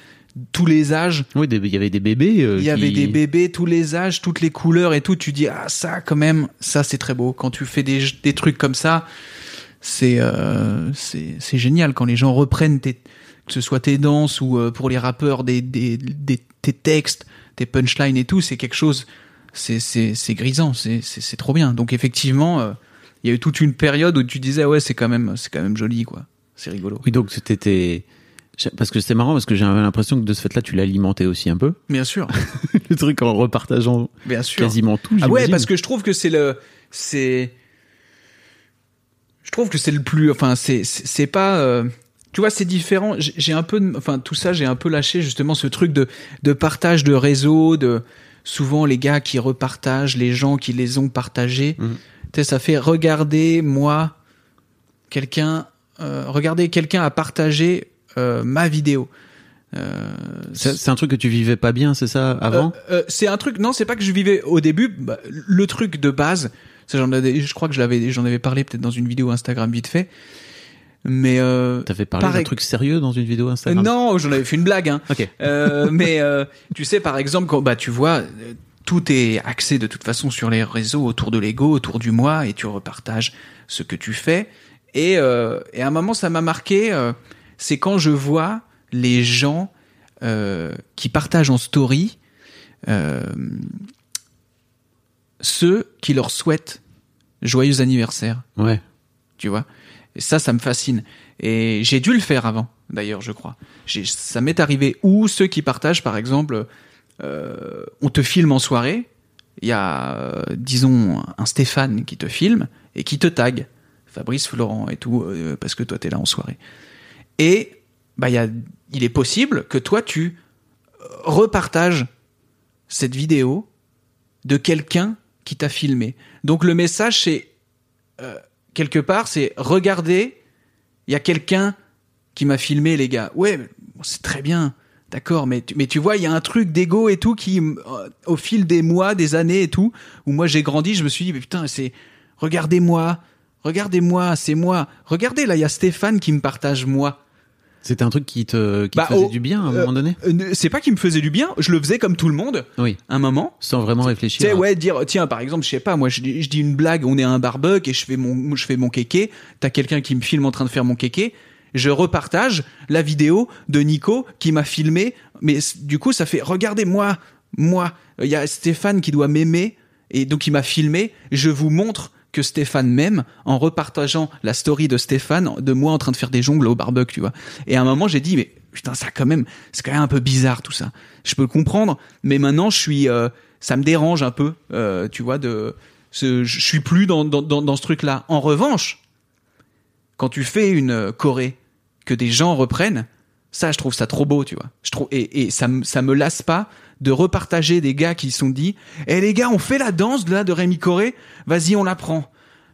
[SPEAKER 2] tous les âges.
[SPEAKER 1] Oui, il y avait des bébés. euh,
[SPEAKER 2] Il y avait des bébés, tous les âges, toutes les couleurs et tout. Tu dis, ah, ça, quand même, ça, c'est très beau. Quand tu fais des, des trucs comme ça, c'est euh, c'est génial. Quand les gens reprennent tes, que ce soit tes danses ou euh, pour les rappeurs, des, des, des, tes textes, tes punchlines et tout, c'est quelque chose, c'est grisant, c'est trop bien. Donc, effectivement, il y a eu toute une période où tu disais, ouais, c'est quand même, c'est quand même joli, quoi. C'est rigolo.
[SPEAKER 1] Oui, donc c'était parce que c'est marrant parce que j'avais l'impression que de ce fait-là tu l'alimentais aussi un peu
[SPEAKER 2] Bien sûr,
[SPEAKER 1] le truc en repartageant
[SPEAKER 2] bien sûr.
[SPEAKER 1] quasiment tout.
[SPEAKER 2] Ah ouais, parce que je trouve que c'est le, c'est, je trouve que c'est le plus, enfin c'est pas, euh, tu vois, c'est différent. J'ai un peu, de- enfin tout ça, j'ai un peu lâché justement ce truc de de partage de réseau, de souvent les gars qui repartagent, les gens qui les ont partagés.
[SPEAKER 1] Mhm.
[SPEAKER 2] Tu sais, ça fait regarder moi, quelqu'un, euh, regarder quelqu'un a partagé euh, ma vidéo. Euh,
[SPEAKER 1] c'est un truc que tu vivais pas bien, c'est ça avant?
[SPEAKER 2] euh, euh, c'est un truc. Non, c'est pas que je vivais au début. bah, le truc de base, avais- je crois que je l'avais, j'en avais parlé peut-être dans une vidéo Instagram vite fait. Mais euh,
[SPEAKER 1] T'avais parlé d'un truc sérieux dans une vidéo Instagram?
[SPEAKER 2] Non, j'en avais fait une blague. Hein.
[SPEAKER 1] Ok.
[SPEAKER 2] Mais tu sais, par exemple, quand bah tu vois, tout est axé de toute façon sur les réseaux autour de l'ego, autour du moi, et tu repartages ce que tu fais. Et, et à un moment, ça m'a marqué. C'est quand je vois les gens euh, qui partagent en story euh, ceux qui leur souhaitent joyeux anniversaire
[SPEAKER 1] Ouais.
[SPEAKER 2] tu vois? Et ça, ça me fascine. Et j'ai dû le faire avant, d'ailleurs, je crois. Ça m'est arrivé où ceux qui partagent, par exemple, euh, on te filme en soirée, il y a, euh, disons, un Stéphane qui te filme et qui te tag. Fabrice Florent et tout, euh, parce que toi t'es là en soirée. Et bah, il est possible que toi tu repartages cette vidéo de quelqu'un qui t'a filmé. Donc le message c'est euh, quelque part c'est regardez, il y a quelqu'un qui m'a filmé les gars. Ouais, c'est très bien. D'accord, mais tu, mais tu vois, il y a un truc d'ego et tout qui, euh, au fil des mois, des années et tout, où moi j'ai grandi, je me suis dit, mais putain, c'est, regardez-moi, regardez-moi, c'est moi. Regardez, là, il y a Stéphane qui me partage moi.
[SPEAKER 1] C'était un truc qui te, qui te
[SPEAKER 2] Bah,
[SPEAKER 1] faisait
[SPEAKER 2] oh,
[SPEAKER 1] du bien à un
[SPEAKER 2] euh,
[SPEAKER 1] moment donné?
[SPEAKER 2] Euh, C'est pas qui me faisait du bien, je le faisais comme tout le monde,
[SPEAKER 1] Oui,
[SPEAKER 2] un moment.
[SPEAKER 1] sans vraiment
[SPEAKER 2] Tu
[SPEAKER 1] réfléchir.
[SPEAKER 2] sais, ouais, dire, tiens, par exemple, je sais pas, moi, je, dis- je dis une blague, on est à un barbecue et je fais mon, je fais mon kéké, t'as quelqu'un qui me filme en train de faire mon kéké, je repartage la vidéo de Nico qui m'a filmé, mais du coup, ça fait, regardez, moi, moi, il y a Stéphane qui doit m'aimer, et donc il m'a filmé, je vous montre que Stéphane m'aime en repartageant la story de Stéphane de moi en train de faire des jongles au barbecue, tu vois. Et à un moment, j'ai dit, mais putain, ça quand même, c'est quand même un peu bizarre tout ça. Je peux le comprendre, mais maintenant, je suis, euh, ça me dérange un peu, euh, tu vois, de, je suis plus dans, dans, dans, ce truc-là. En revanche, quand tu fais une euh, choré, que des gens reprennent, ça, je trouve ça trop beau, tu vois. Je trouve, et, et ça, ça me lasse pas de repartager des gars qui se sont dit, eh les gars, on fait la danse là de Rémi Coré, vas-y, on l'apprend.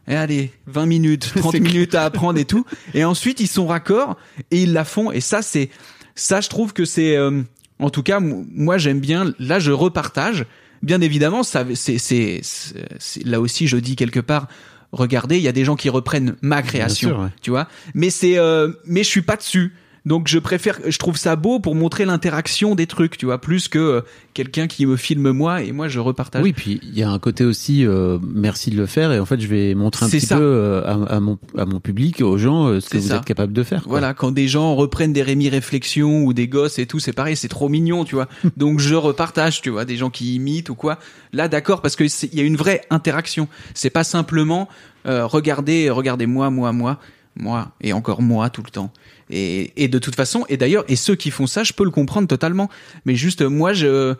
[SPEAKER 2] Et allez, 20 minutes, 30
[SPEAKER 1] C'est
[SPEAKER 2] minutes à apprendre et tout. Et ensuite, ils sont raccords et ils la font. Et ça, c'est, ça, je trouve que c'est, euh, en tout cas, moi, j'aime bien. Là, je repartage. Bien évidemment, ça, c'est, c'est, c'est- c'est- là aussi, je dis quelque part, regardez, il y a des gens qui reprennent ma création,
[SPEAKER 1] sûr, ouais.
[SPEAKER 2] tu vois. Mais c'est, euh, mais je suis pas dessus. Donc je préfère, je trouve ça beau pour montrer l'interaction des trucs, tu vois, plus que euh, quelqu'un qui me filme moi et moi je repartage.
[SPEAKER 1] Oui, puis il y a un côté aussi, euh, merci de le faire, et en fait, je vais montrer un petit
[SPEAKER 2] ça.
[SPEAKER 1] peu euh, à, à mon, à mon public, aux gens, euh, ce que vous
[SPEAKER 2] ça.
[SPEAKER 1] êtes capable de faire. quoi.
[SPEAKER 2] Voilà, quand des gens reprennent des Rémi réflexions ou des gosses et tout, c'est pareil, c'est trop mignon, tu vois. Donc je repartage, tu vois, des gens qui imitent ou quoi. Là, d'accord, parce que c'est- il y a une vraie interaction. C'est pas simplement euh, regardez, regardez moi, moi, moi, moi et encore moi tout le temps. Et, et de toute façon, et d'ailleurs, et ceux qui font ça, je peux le comprendre totalement. Mais juste, moi, je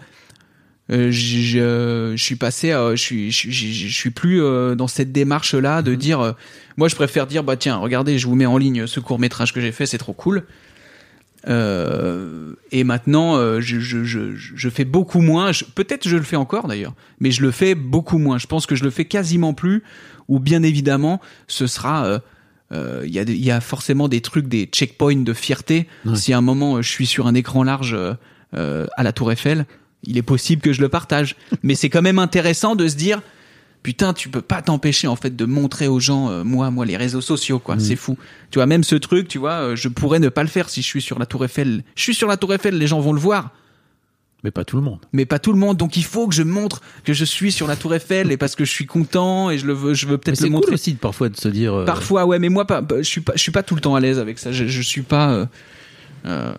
[SPEAKER 2] euh, je, je suis passé, à- je suis, je, suis- je suis plus euh, dans cette démarche là de dire, euh, moi je préfère dire bah tiens regardez je vous mets en ligne ce court métrage que j'ai fait c'est trop cool. Euh, et maintenant euh, je, fais beaucoup moins, peut-être je le fais encore d'ailleurs, mais je le fais beaucoup moins. Je pense que je le fais quasiment plus. Ou bien évidemment ce sera euh, euh, il y, a des- il y a forcément des trucs, des checkpoints de fierté.
[SPEAKER 1] Ouais.
[SPEAKER 2] Si à un moment euh, je suis sur un écran large euh, euh, à la Tour Eiffel, il est possible que je le partage. Mais c'est quand même intéressant de se dire, putain, tu peux pas t'empêcher en fait de montrer aux gens, euh, moi, moi, les réseaux sociaux, quoi. C'est fou. Tu vois, même ce truc, tu vois, euh, je pourrais ne pas le faire si je suis sur la Tour Eiffel. Je suis sur la Tour Eiffel, les gens vont le voir
[SPEAKER 1] Mais pas tout le monde.
[SPEAKER 2] mais pas tout le monde. Donc il faut que je montre que je suis sur la Tour Eiffel et parce que je suis content et je le veux, je veux peut-être
[SPEAKER 1] c'est
[SPEAKER 2] le
[SPEAKER 1] cool
[SPEAKER 2] montrer.
[SPEAKER 1] aussi de, parfois de se dire. euh,
[SPEAKER 2] Parfois, ouais, mais moi, pas, je suis pas, je suis pas tout le temps à l'aise avec ça. Je, je suis pas, euh, euh,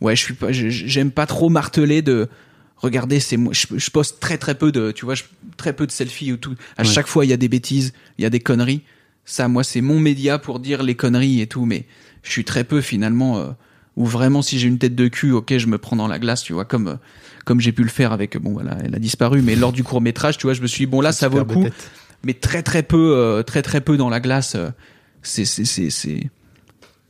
[SPEAKER 2] ouais, je suis pas, j'aime pas trop marteler de. Regardez, c'est moi. Je, je poste très très peu de, tu vois, je- très peu de selfies ou tout. À
[SPEAKER 1] Ouais.
[SPEAKER 2] chaque fois, il y a des bêtises, il y a des conneries. Ça, moi, c'est mon média pour dire les conneries et tout. Mais je suis très peu finalement. Euh, ou vraiment, si j'ai une tête de cul, ok, je me prends dans la glace, tu vois, comme euh, comme j'ai pu le faire avec. Bon, voilà, elle a disparu, mais lors du court métrage, tu vois, je me suis dit, bon là, ça vaut le coup
[SPEAKER 1] tête.
[SPEAKER 2] mais très très peu euh, très très peu dans la glace euh, c'est c'est c'est c'est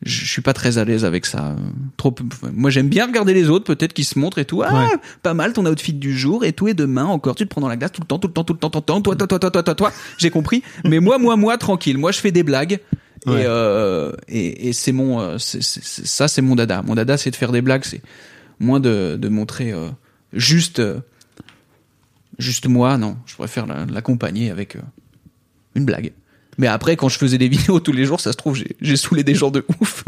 [SPEAKER 2] je suis pas très à l'aise avec ça euh, trop moi j'aime bien regarder les autres peut-être qui se montrent et tout ah
[SPEAKER 1] Ouais.
[SPEAKER 2] pas mal ton outfit du jour et tout et demain encore tu te prends dans la glace tout le temps tout le temps tout le temps tout le temps toi toi toi toi toi toi toi j'ai compris mais moi moi moi tranquille moi je fais des blagues
[SPEAKER 1] Ouais.
[SPEAKER 2] et, euh, et et c'est mon euh, c'est- c'est- c'est- ça c'est mon dada. Mon dada c'est de faire des blagues c'est moins de de montrer euh, juste euh, juste moi non. Je préfère la- l'accompagner avec euh, une blague. Mais après quand je faisais des vidéos tous les jours ça se trouve j'ai j'ai saoulé des gens de ouf.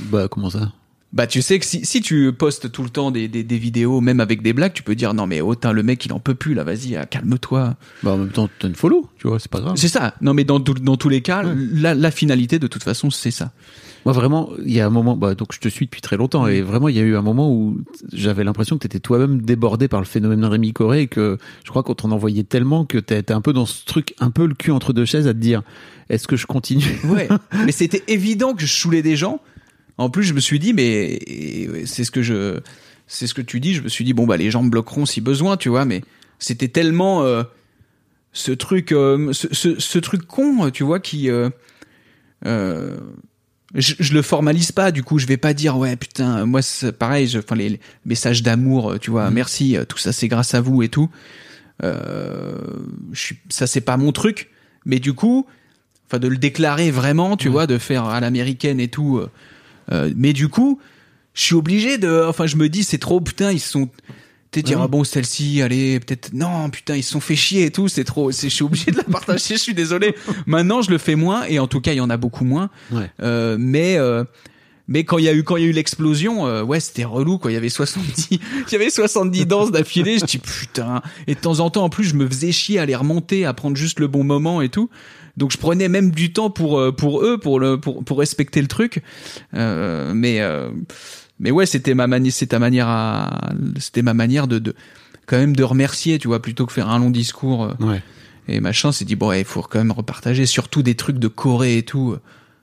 [SPEAKER 1] Bah, comment ça?
[SPEAKER 2] Bah tu sais que si, si tu postes tout le temps des, des, des vidéos même avec des blagues tu peux dire non mais oh tain, le mec il en peut plus là vas-y ah, calme-toi.
[SPEAKER 1] Bah, en même temps, t'as une follow, tu vois, c'est pas grave.
[SPEAKER 2] c'est ça. Non mais dans, dans tous les cas la, la finalité de toute façon c'est ça.
[SPEAKER 1] Moi, vraiment, il y a un moment, bah, donc je te suis depuis très longtemps, et vraiment, il y a eu un moment où j'avais l'impression que t'étais toi-même débordé par le phénomène de Rémi Coré, et que je crois qu'on t'en envoyait tellement que t'étais un peu dans ce truc, un peu le cul entre deux chaises à te dire, est-ce que je continue?
[SPEAKER 2] Ouais, mais c'était évident que je saoulais des gens. En plus, je me suis dit, mais c'est ce que je, c'est ce que tu dis. Je me suis dit, bon bah les gens me bloqueront si besoin, tu vois. Mais c'était tellement, euh, ce truc, euh, ce, ce, ce truc con, tu vois, qui euh, je, je le formalise pas. Du coup, je vais pas dire ouais putain, moi c'est pareil. Je, enfin les, les messages d'amour, tu vois, merci, euh, tout ça c'est grâce à vous et tout. Euh, je suis, ça c'est pas mon truc, mais du coup, enfin de le déclarer vraiment, tu vois, de faire à l'américaine et tout. Euh, mais du coup, je suis obligé de, enfin je me dis c'est trop putain ils sont Peut-être dire, ah bon, celle-ci, allez, peut-être, non, putain, ils se sont fait chier et tout, c'est trop, je suis obligé de la partager, je suis désolé. Maintenant, je le fais moins, et en tout cas, il y en a beaucoup moins.
[SPEAKER 1] Ouais.
[SPEAKER 2] Euh, mais, euh, mais quand il y a eu, quand il y a eu l'explosion, euh, ouais, c'était relou, quoi. Il y avait 70, il y avait 70 danses d'affilée, je dis, putain. Et de temps en temps, en plus, je me faisais chier à les remonter, à prendre juste le bon moment et tout. Donc, je prenais même du temps pour, euh, pour eux, pour le, pour, pour respecter le truc. Euh, mais, euh, mais ouais, c'était ma manière, c'était ta manière à, c'était ma manière de, de, quand même de remercier, tu vois, plutôt que faire un long discours
[SPEAKER 1] Ouais.
[SPEAKER 2] et machin. C'est dit bon, il faut quand même repartager, surtout des trucs de Corée et tout.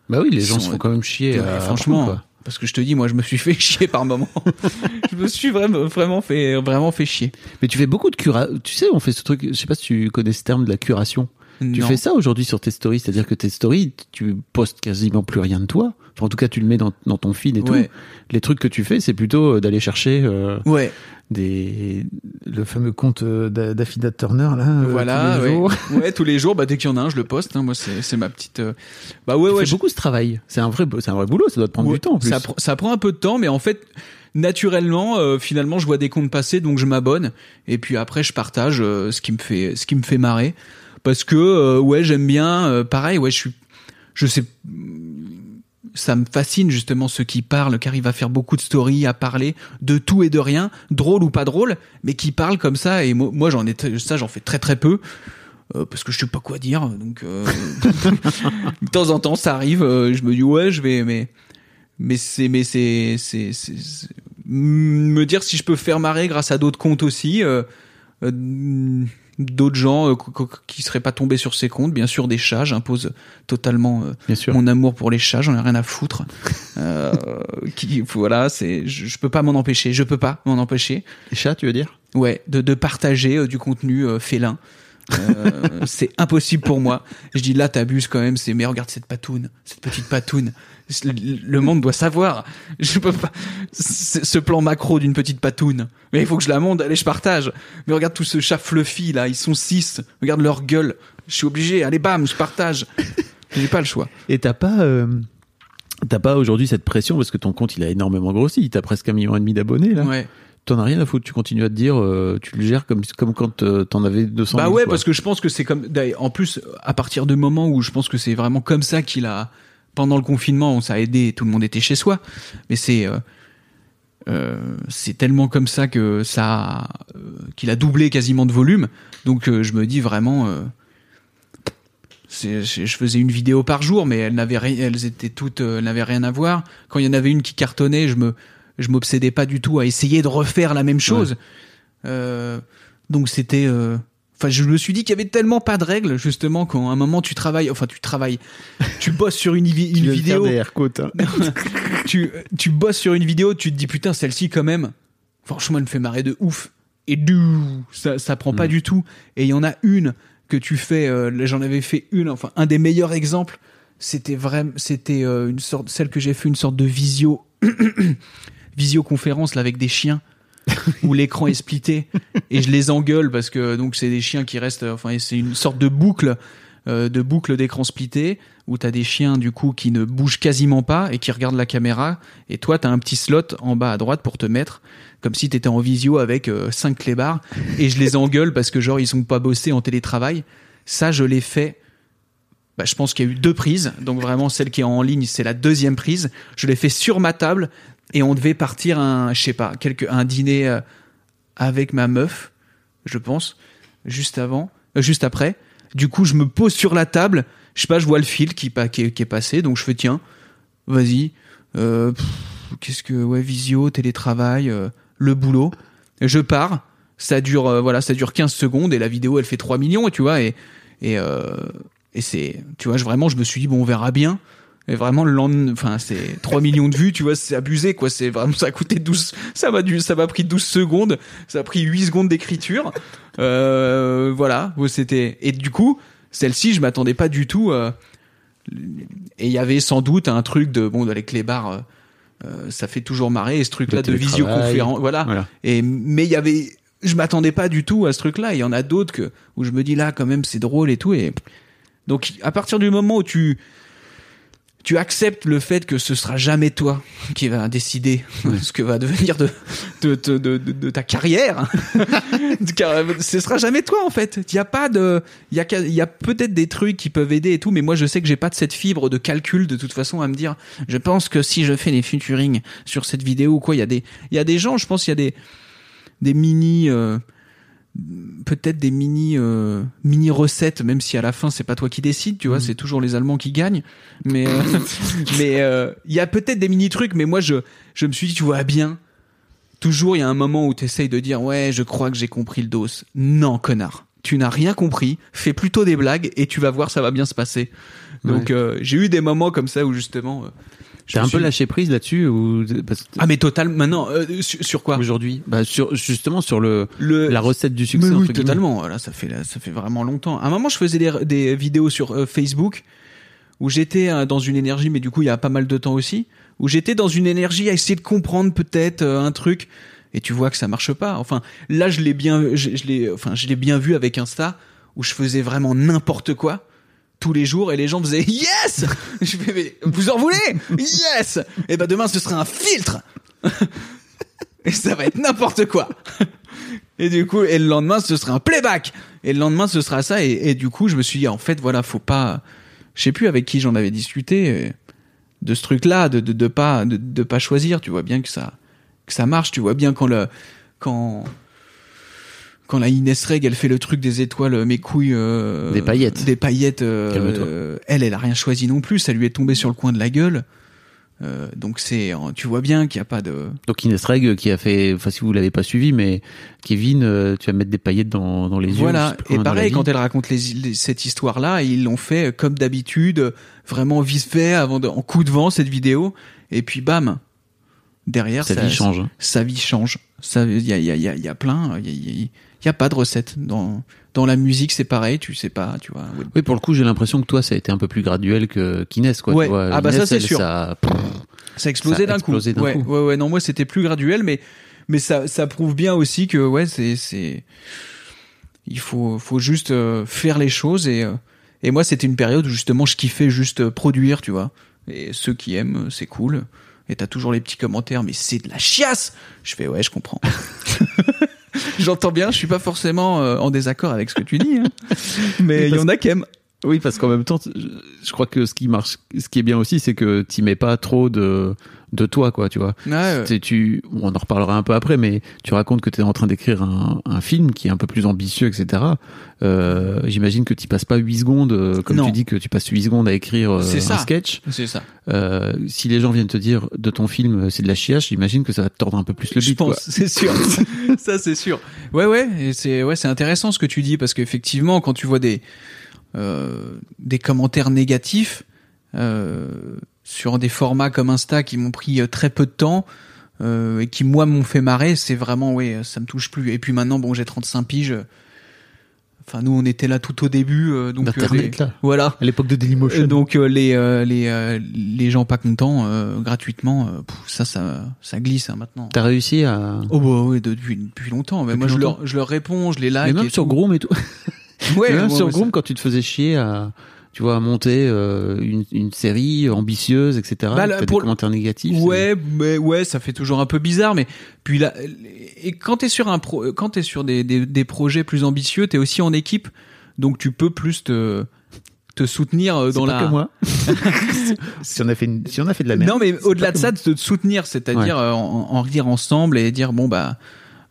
[SPEAKER 1] Bah oui, les
[SPEAKER 2] Ils
[SPEAKER 1] gens
[SPEAKER 2] sont-
[SPEAKER 1] se font quand même chier.
[SPEAKER 2] Ouais, franchement, parce que je te dis, moi, je me suis fait chier par moment. je me suis vraiment, vraiment fait, vraiment fait chier.
[SPEAKER 1] Mais tu fais beaucoup de cura. Tu sais, on fait ce truc. Je sais pas si tu connais ce terme de la curation. Tu
[SPEAKER 2] Non.
[SPEAKER 1] fais ça aujourd'hui sur tes stories, c'est-à-dire que tes stories, tu postes quasiment plus rien de toi. Enfin, en tout cas, tu le mets dans, dans ton feed et
[SPEAKER 2] Ouais.
[SPEAKER 1] tout. Les trucs que tu fais, c'est plutôt euh, d'aller chercher euh,
[SPEAKER 2] Ouais,
[SPEAKER 1] des le fameux compte euh, d'A- d'Affida Turner là. euh,
[SPEAKER 2] voilà,
[SPEAKER 1] tous les
[SPEAKER 2] ouais.
[SPEAKER 1] jours.
[SPEAKER 2] ouais, tous les jours, bah dès qu'il y en a un, je le poste. hein. moi, c'est, ma petite. Bah ouais,
[SPEAKER 1] Tu
[SPEAKER 2] ouais.
[SPEAKER 1] fais
[SPEAKER 2] je-
[SPEAKER 1] beaucoup ce travail. C'est un vrai, c'est un vrai boulot. Ça doit te prendre du temps en plus.
[SPEAKER 2] Ça, pr- ça prend un peu de temps, mais en fait, naturellement, euh, finalement, je vois des comptes passer, donc je m'abonne. Et puis après, je partage euh, ce qui me fait, ce qui me fait marrer, parce que euh, ouais, j'aime bien. euh, pareil, ouais, je suis, je sais, ça me fascine justement ceux qui parlent, car il va faire beaucoup de stories à parler de tout et de rien, drôle ou pas drôle, mais qui parlent comme ça. Et moi, j'en ai, ça, j'en fais très très peu. euh, parce que je sais pas quoi dire, donc euh, de temps en temps ça arrive. euh, je me dis ouais, je vais, mais mais c'est mais c'est c'est- me dire si je peux faire marrer grâce à d'autres comptes aussi euh, euh, d'autres gens euh, qu- qu- qui seraient pas tombés sur ces comptes. Bien sûr des chats. J'impose totalement euh,
[SPEAKER 1] Bien sûr.
[SPEAKER 2] mon amour pour les chats. J'en ai rien à foutre. Euh, qui voilà c'est je, je peux pas m'en empêcher. Je peux pas m'en empêcher.
[SPEAKER 1] Les chats, tu veux dire?
[SPEAKER 2] Ouais de, de partager euh, du contenu euh, félin. Euh, c'est impossible pour moi. Je dis là, t'abuses quand même. C'est mais regarde cette patoune, cette petite patoune. Le, monde doit savoir. Je peux pas. Ce plan macro d'une petite patoune. Mais il faut que je la monte. Allez, je partage. Mais regarde tout ce chat fluffy là. Ils sont six. Regarde leur gueule. Je suis obligé. Allez, bam, je partage. J'ai pas le choix.
[SPEAKER 1] Et t'as pas, euh, t'as pas aujourd'hui cette pression parce que ton compte il a énormément grossi. T'as presque un million et demi d'abonnés là.
[SPEAKER 2] Ouais.
[SPEAKER 1] T'en as rien à foutre. Tu continues à te dire, euh, tu le gères comme comme quand euh, t'en avais 200
[SPEAKER 2] Bah
[SPEAKER 1] 000,
[SPEAKER 2] ouais,
[SPEAKER 1] quoi.
[SPEAKER 2] parce que je pense que c'est comme. d'ailleurs, En plus, à partir du moment où je pense que c'est vraiment comme ça qu'il a. Pendant le confinement, ça a aidé, tout le monde était chez soi. Mais c'est. euh, euh, c'est tellement comme ça que ça. euh, qu'il a doublé quasiment de volume. Donc je me dis vraiment. c'est- je faisais une vidéo par jour, mais elles n'avaient rien, elles étaient toutes, elles n'avaient rien à voir. Quand il y en avait une qui cartonnait, je me, je m'obsédais pas du tout à essayer de refaire la même chose. Donc c'était, enfin, je me suis dit qu'il y avait tellement pas de règles, justement, quand à un moment tu travailles, enfin tu travailles, tu bosses sur une, vi-
[SPEAKER 1] Tu
[SPEAKER 2] une
[SPEAKER 1] faire
[SPEAKER 2] vidéo,
[SPEAKER 1] des hein.
[SPEAKER 2] tu, tu bosses sur une vidéo, tu te dis putain celle-ci quand même, franchement elle me fait marrer de ouf. Et dou, ça, ça prend pas
[SPEAKER 1] Mm.
[SPEAKER 2] du tout. Et il y en a une que tu fais, euh, j'en avais fait une, enfin un des meilleurs exemples, c'était vraiment, c'était euh, une sorte, celle que j'ai fait une sorte de visio, visioconférence là avec des chiens où l'écran est splitté et je les engueule parce que donc c'est des chiens qui restent, enfin c'est une sorte de boucle euh, de boucle d'écran splitté où t'as des chiens du coup qui ne bougent quasiment pas et qui regardent la caméra et toi t'as un petit slot en bas à droite pour te mettre comme si t'étais en visio avec euh, cinq clébards et je les engueule parce que genre ils sont pas bossés en télétravail. Ça je l'ai fait bah, je pense qu'il y a eu deux prises. Donc vraiment celle qui est en ligne c'est la deuxième prise. Je l'ai fait sur ma table et on devait partir un je sais pas quelque un dîner euh, avec ma meuf je pense juste avant euh, juste après. Du coup je me pose sur la table. Je sais pas je vois le fil qui, qui, est, qui est passé. Donc je fais tiens vas-y euh, qu'est-ce que ouais visio télétravail le boulot. Je pars. Ça dure voilà ça dure 15 secondes. Et la vidéo elle fait 3 millions tu vois. Et et, et c'est tu vois je, vraiment je me suis dit bon on verra bien Et vraiment le lendemain, enfin c'est 3 millions de vues, tu vois, c'est abusé quoi, c'est vraiment ça a coûté 12 ça m'a dû ça m'a pris 12 secondes, ça a pris 8 secondes d'écriture. Euh, voilà, c'était et du coup, celle-ci, je m'attendais pas du tout euh, et il y avait sans doute un truc de bon dans les clébards euh, euh, ça fait toujours marrer et ce truc là
[SPEAKER 1] Le
[SPEAKER 2] de visioconférence voilà.
[SPEAKER 1] Voilà.
[SPEAKER 2] Et mais il y avait je m'attendais pas du tout à ce truc-là. Il y en a d'autres que où je me dis là quand même c'est drôle et tout. Et donc à partir du moment où tu tu acceptes le fait que ce sera jamais toi qui va décider ce que va devenir de de, de, de, ta carrière. Car ce sera jamais toi en fait. Il y a pas de il y a y a peut-être des trucs qui peuvent aider et tout mais moi je sais que j'ai pas de cette fibre de calcul de toute façon à me dire je pense que si je fais des featuring sur cette vidéo ou quoi il y a des il y a des gens je pense il y a des des mini euh, peut-être des mini euh, mini recettes même si à la fin c'est pas toi qui décides tu vois c'est toujours les allemands qui gagnent. Mais euh, mais euh, il y a peut-être des mini trucs mais moi je je me suis dit tu vois bien toujours il y a un moment où tu essayes de dire ouais je crois que j'ai compris le dos. Non connard. Tu n'as rien compris. Fais plutôt des blagues et tu vas voir ça va bien se passer. Donc j'ai eu des moments comme ça où justement
[SPEAKER 1] T'as un peu lâché prise là-dessus ou parce
[SPEAKER 2] ah mais total maintenant euh, sur, sur quoi?
[SPEAKER 1] Aujourd'hui bah sur justement sur le
[SPEAKER 2] le
[SPEAKER 1] la recette du succès
[SPEAKER 2] oui, totalement. Voilà, ça fait ça fait vraiment longtemps. À un moment, je faisais des, des vidéos sur euh, Facebook où j'étais euh, dans une énergie, mais du coup, il y a pas mal de temps aussi, où j'étais dans une énergie à essayer de comprendre peut-être euh, un truc. Et tu vois que ça marche pas. Enfin, là, je l'ai bien, je, je l'ai, enfin, je l'ai bien vu avec Insta où je faisais vraiment n'importe quoi tous les jours et les gens faisaient yes. Je fais vous en voulez? Yes. Et ben demain ce sera un filtre. et ça va être n'importe quoi. Et du coup, et le lendemain, ce sera un playback. Et le lendemain, ce sera ça. Et, du coup, je me suis dit, en fait, voilà, faut pas. Je sais plus avec qui j'en avais discuté euh, de ce truc-là, de, de, de pas de, de pas choisir. Tu vois bien que ça que ça marche. Tu vois bien quand le quand quand la Inès Reg, elle fait le truc des étoiles, euh, mes couilles, euh,
[SPEAKER 1] Des paillettes.
[SPEAKER 2] des paillettes. euh,
[SPEAKER 1] Calme-toi.
[SPEAKER 2] euh, elle, elle a rien choisi non plus. Ça lui est tombé sur le coin de la gueule. Euh, donc c'est, tu vois bien qu'il y a pas de.
[SPEAKER 1] Donc Inès Reg qui a fait, enfin si vous l'avez pas suivi, mais Kevin, euh, tu vas mettre des paillettes dans, dans les yeux.
[SPEAKER 2] Voilà.
[SPEAKER 1] sais plus
[SPEAKER 2] Et pareil, quand elle raconte les, les- cette histoire-là, ils l'ont fait euh, comme d'habitude, vraiment vite fait, avant de, en coup de vent cette vidéo. Et puis bam, derrière,
[SPEAKER 1] sa
[SPEAKER 2] ça,
[SPEAKER 1] vie change.
[SPEAKER 2] Sa vie change. Ça, il y a, y a, y a, y a plein. Il y a, pas de recette dans dans la musique. C'est pareil. Tu sais pas. Tu vois.
[SPEAKER 1] Oui, pour le coup, j'ai l'impression que toi, ça a été un peu plus graduel que qu'Inès, quoi.
[SPEAKER 2] Ouais.
[SPEAKER 1] Tu vois,
[SPEAKER 2] Ah bah ça, c'est sûr.
[SPEAKER 1] Ça...
[SPEAKER 2] Ça a explosé d'un coup.
[SPEAKER 1] d'un
[SPEAKER 2] ouais,
[SPEAKER 1] coup.
[SPEAKER 2] ouais, ouais. Non, moi c'était plus graduel, mais mais ça ça prouve bien aussi que ouais, c'est c'est il faut faut juste euh, faire les choses et euh, et moi c'était une période où justement je kiffais juste euh, produire, tu vois. Et ceux qui aiment, c'est cool. Et t'as toujours les petits commentaires, mais c'est de la chiasse. Je fais ouais, je comprends. J'entends bien, je suis pas forcément euh, en désaccord avec ce que tu dis, hein. mais il y en a qui aiment.
[SPEAKER 1] Oui, parce qu'en même temps, je, je crois que ce qui marche, ce qui est bien aussi, c'est que tu mets pas trop de de toi, quoi, tu vois.
[SPEAKER 2] Ouais,
[SPEAKER 1] Tu, on en reparlera un peu après, mais tu racontes que tu es en train d'écrire un, un film qui est un peu plus ambitieux, etc. Euh, J'imagine que tu passes pas 8 secondes, euh, comme
[SPEAKER 2] Non.
[SPEAKER 1] tu dis que tu passes 8 secondes à écrire euh,
[SPEAKER 2] C'est
[SPEAKER 1] un
[SPEAKER 2] ça.
[SPEAKER 1] sketch.
[SPEAKER 2] C'est ça.
[SPEAKER 1] Euh, si les gens viennent te dire de ton film euh, c'est de la chiache, j'imagine que ça va te tordre un peu plus le
[SPEAKER 2] je
[SPEAKER 1] bit.
[SPEAKER 2] pense, c'est sûr. ça, c'est sûr. Ouais, ouais, c'est ouais, c'est intéressant ce que tu dis parce qu'effectivement, quand tu vois des euh, des commentaires négatifs sur des formats comme Insta qui m'ont pris euh, très peu de temps euh, et qui moi m'ont fait marrer, c'est vraiment ouais, ça me touche plus. Et puis maintenant, bon, j'ai 35 piges. Enfin, nous, on était là tout au début, euh, donc euh,
[SPEAKER 1] D'Internet,
[SPEAKER 2] les-
[SPEAKER 1] là.
[SPEAKER 2] voilà.
[SPEAKER 1] À l'époque de Dailymotion.
[SPEAKER 2] Euh, donc euh, les euh, les euh, les gens pas contents euh, gratuitement, euh, pff, ça ça ça glisse hein, maintenant.
[SPEAKER 1] T'as réussi à.
[SPEAKER 2] Oh bah oui, depuis, depuis longtemps. Mais
[SPEAKER 1] Depuis
[SPEAKER 2] moi, je leur, je leur réponds, je les like.
[SPEAKER 1] Mais même
[SPEAKER 2] et
[SPEAKER 1] sur
[SPEAKER 2] tout.
[SPEAKER 1] Groom et tout.
[SPEAKER 2] Ouais,
[SPEAKER 1] même
[SPEAKER 2] ouais,
[SPEAKER 1] sur
[SPEAKER 2] ouais,
[SPEAKER 1] Groom, quand tu te faisais chier à, tu vois, à monter euh, une, une série ambitieuse, etc.
[SPEAKER 2] Bah, là, pour-
[SPEAKER 1] des commentaires négatifs.
[SPEAKER 2] Ouais, mais ouais, ça fait toujours un peu bizarre, mais puis là, et quand t'es sur un pro, quand t'es sur des, des, des projets plus ambitieux, t'es aussi en équipe, donc tu peux plus te te soutenir euh, dans
[SPEAKER 1] pas
[SPEAKER 2] la.
[SPEAKER 1] que moi. si on a fait, une- si on a fait de la merde.
[SPEAKER 2] Non, mais au-delà de ça, de te soutenir, c'est-à-dire euh, en, en rire ensemble et dire bon bah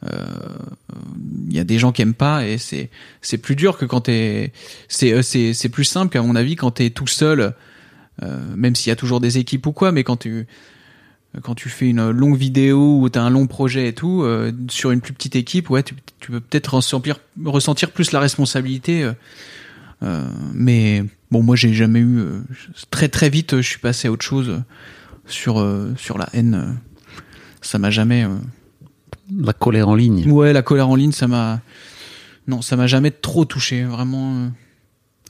[SPEAKER 2] il y a des gens qui aiment pas et c'est c'est plus dur que quand t'es c'est euh, c'est c'est plus simple qu'à mon avis quand t'es tout seul euh, même s'il y a toujours des équipes ou quoi mais quand tu quand tu fais une longue vidéo ou t'as un long projet et tout euh, sur une plus petite équipe ouais tu, peux peut-être ressentir ressentir plus la responsabilité euh, euh, mais bon, moi, j'ai jamais eu euh, très très vite, je suis passé à autre chose euh, sur euh, sur la haine. euh, ça m'a jamais.
[SPEAKER 1] La colère en ligne.
[SPEAKER 2] Ouais, la colère en ligne, ça m'a. Non, ça m'a jamais trop touché, vraiment. euh,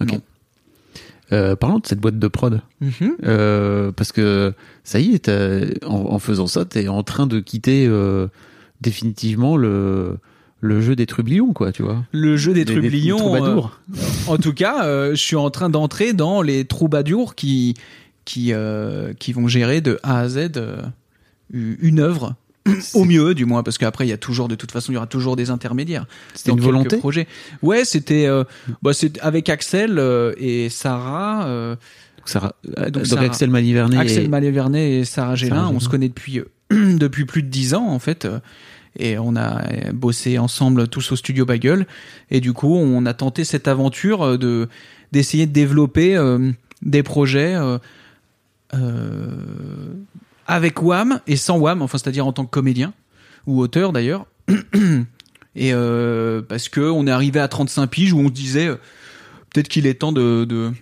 [SPEAKER 1] Ok.
[SPEAKER 2] non.
[SPEAKER 1] Euh, parlons de cette boîte de prod.
[SPEAKER 2] Mhm.
[SPEAKER 1] Euh, parce que ça y est, en, en faisant ça, t'es en train de quitter euh, définitivement le, le jeu des trublions, quoi, tu vois.
[SPEAKER 2] Le jeu des, trublions.
[SPEAKER 1] troubadours.
[SPEAKER 2] en tout cas, je suis en train d'entrer dans les troubadours qui qui qui vont gérer de A à Z une œuvre. Au mieux, du moins, parce qu'après, il y a toujours, de toute façon, il y aura toujours des intermédiaires.
[SPEAKER 1] C'était une volonté
[SPEAKER 2] projets. Ouais, c'était, euh, bah, c'est avec Axel euh, et Sarah, euh,
[SPEAKER 1] Donc, Sarah- euh,
[SPEAKER 2] Donc, Sarah-
[SPEAKER 1] Axel Malivernet.
[SPEAKER 2] Axel
[SPEAKER 1] et-
[SPEAKER 2] et Sarah Gélin, on se connaît depuis euh, depuis plus de dix ans en fait, et on a bossé ensemble tous au studio Bagel, et du coup on a tenté cette aventure de d'essayer de développer euh, des projets euh, euh, avec Wham et sans Wham, enfin c'est-à-dire en tant que comédien ou auteur d'ailleurs, et euh, parce que on est arrivé à 35 piges où on se disait euh, peut-être qu'il est temps de, de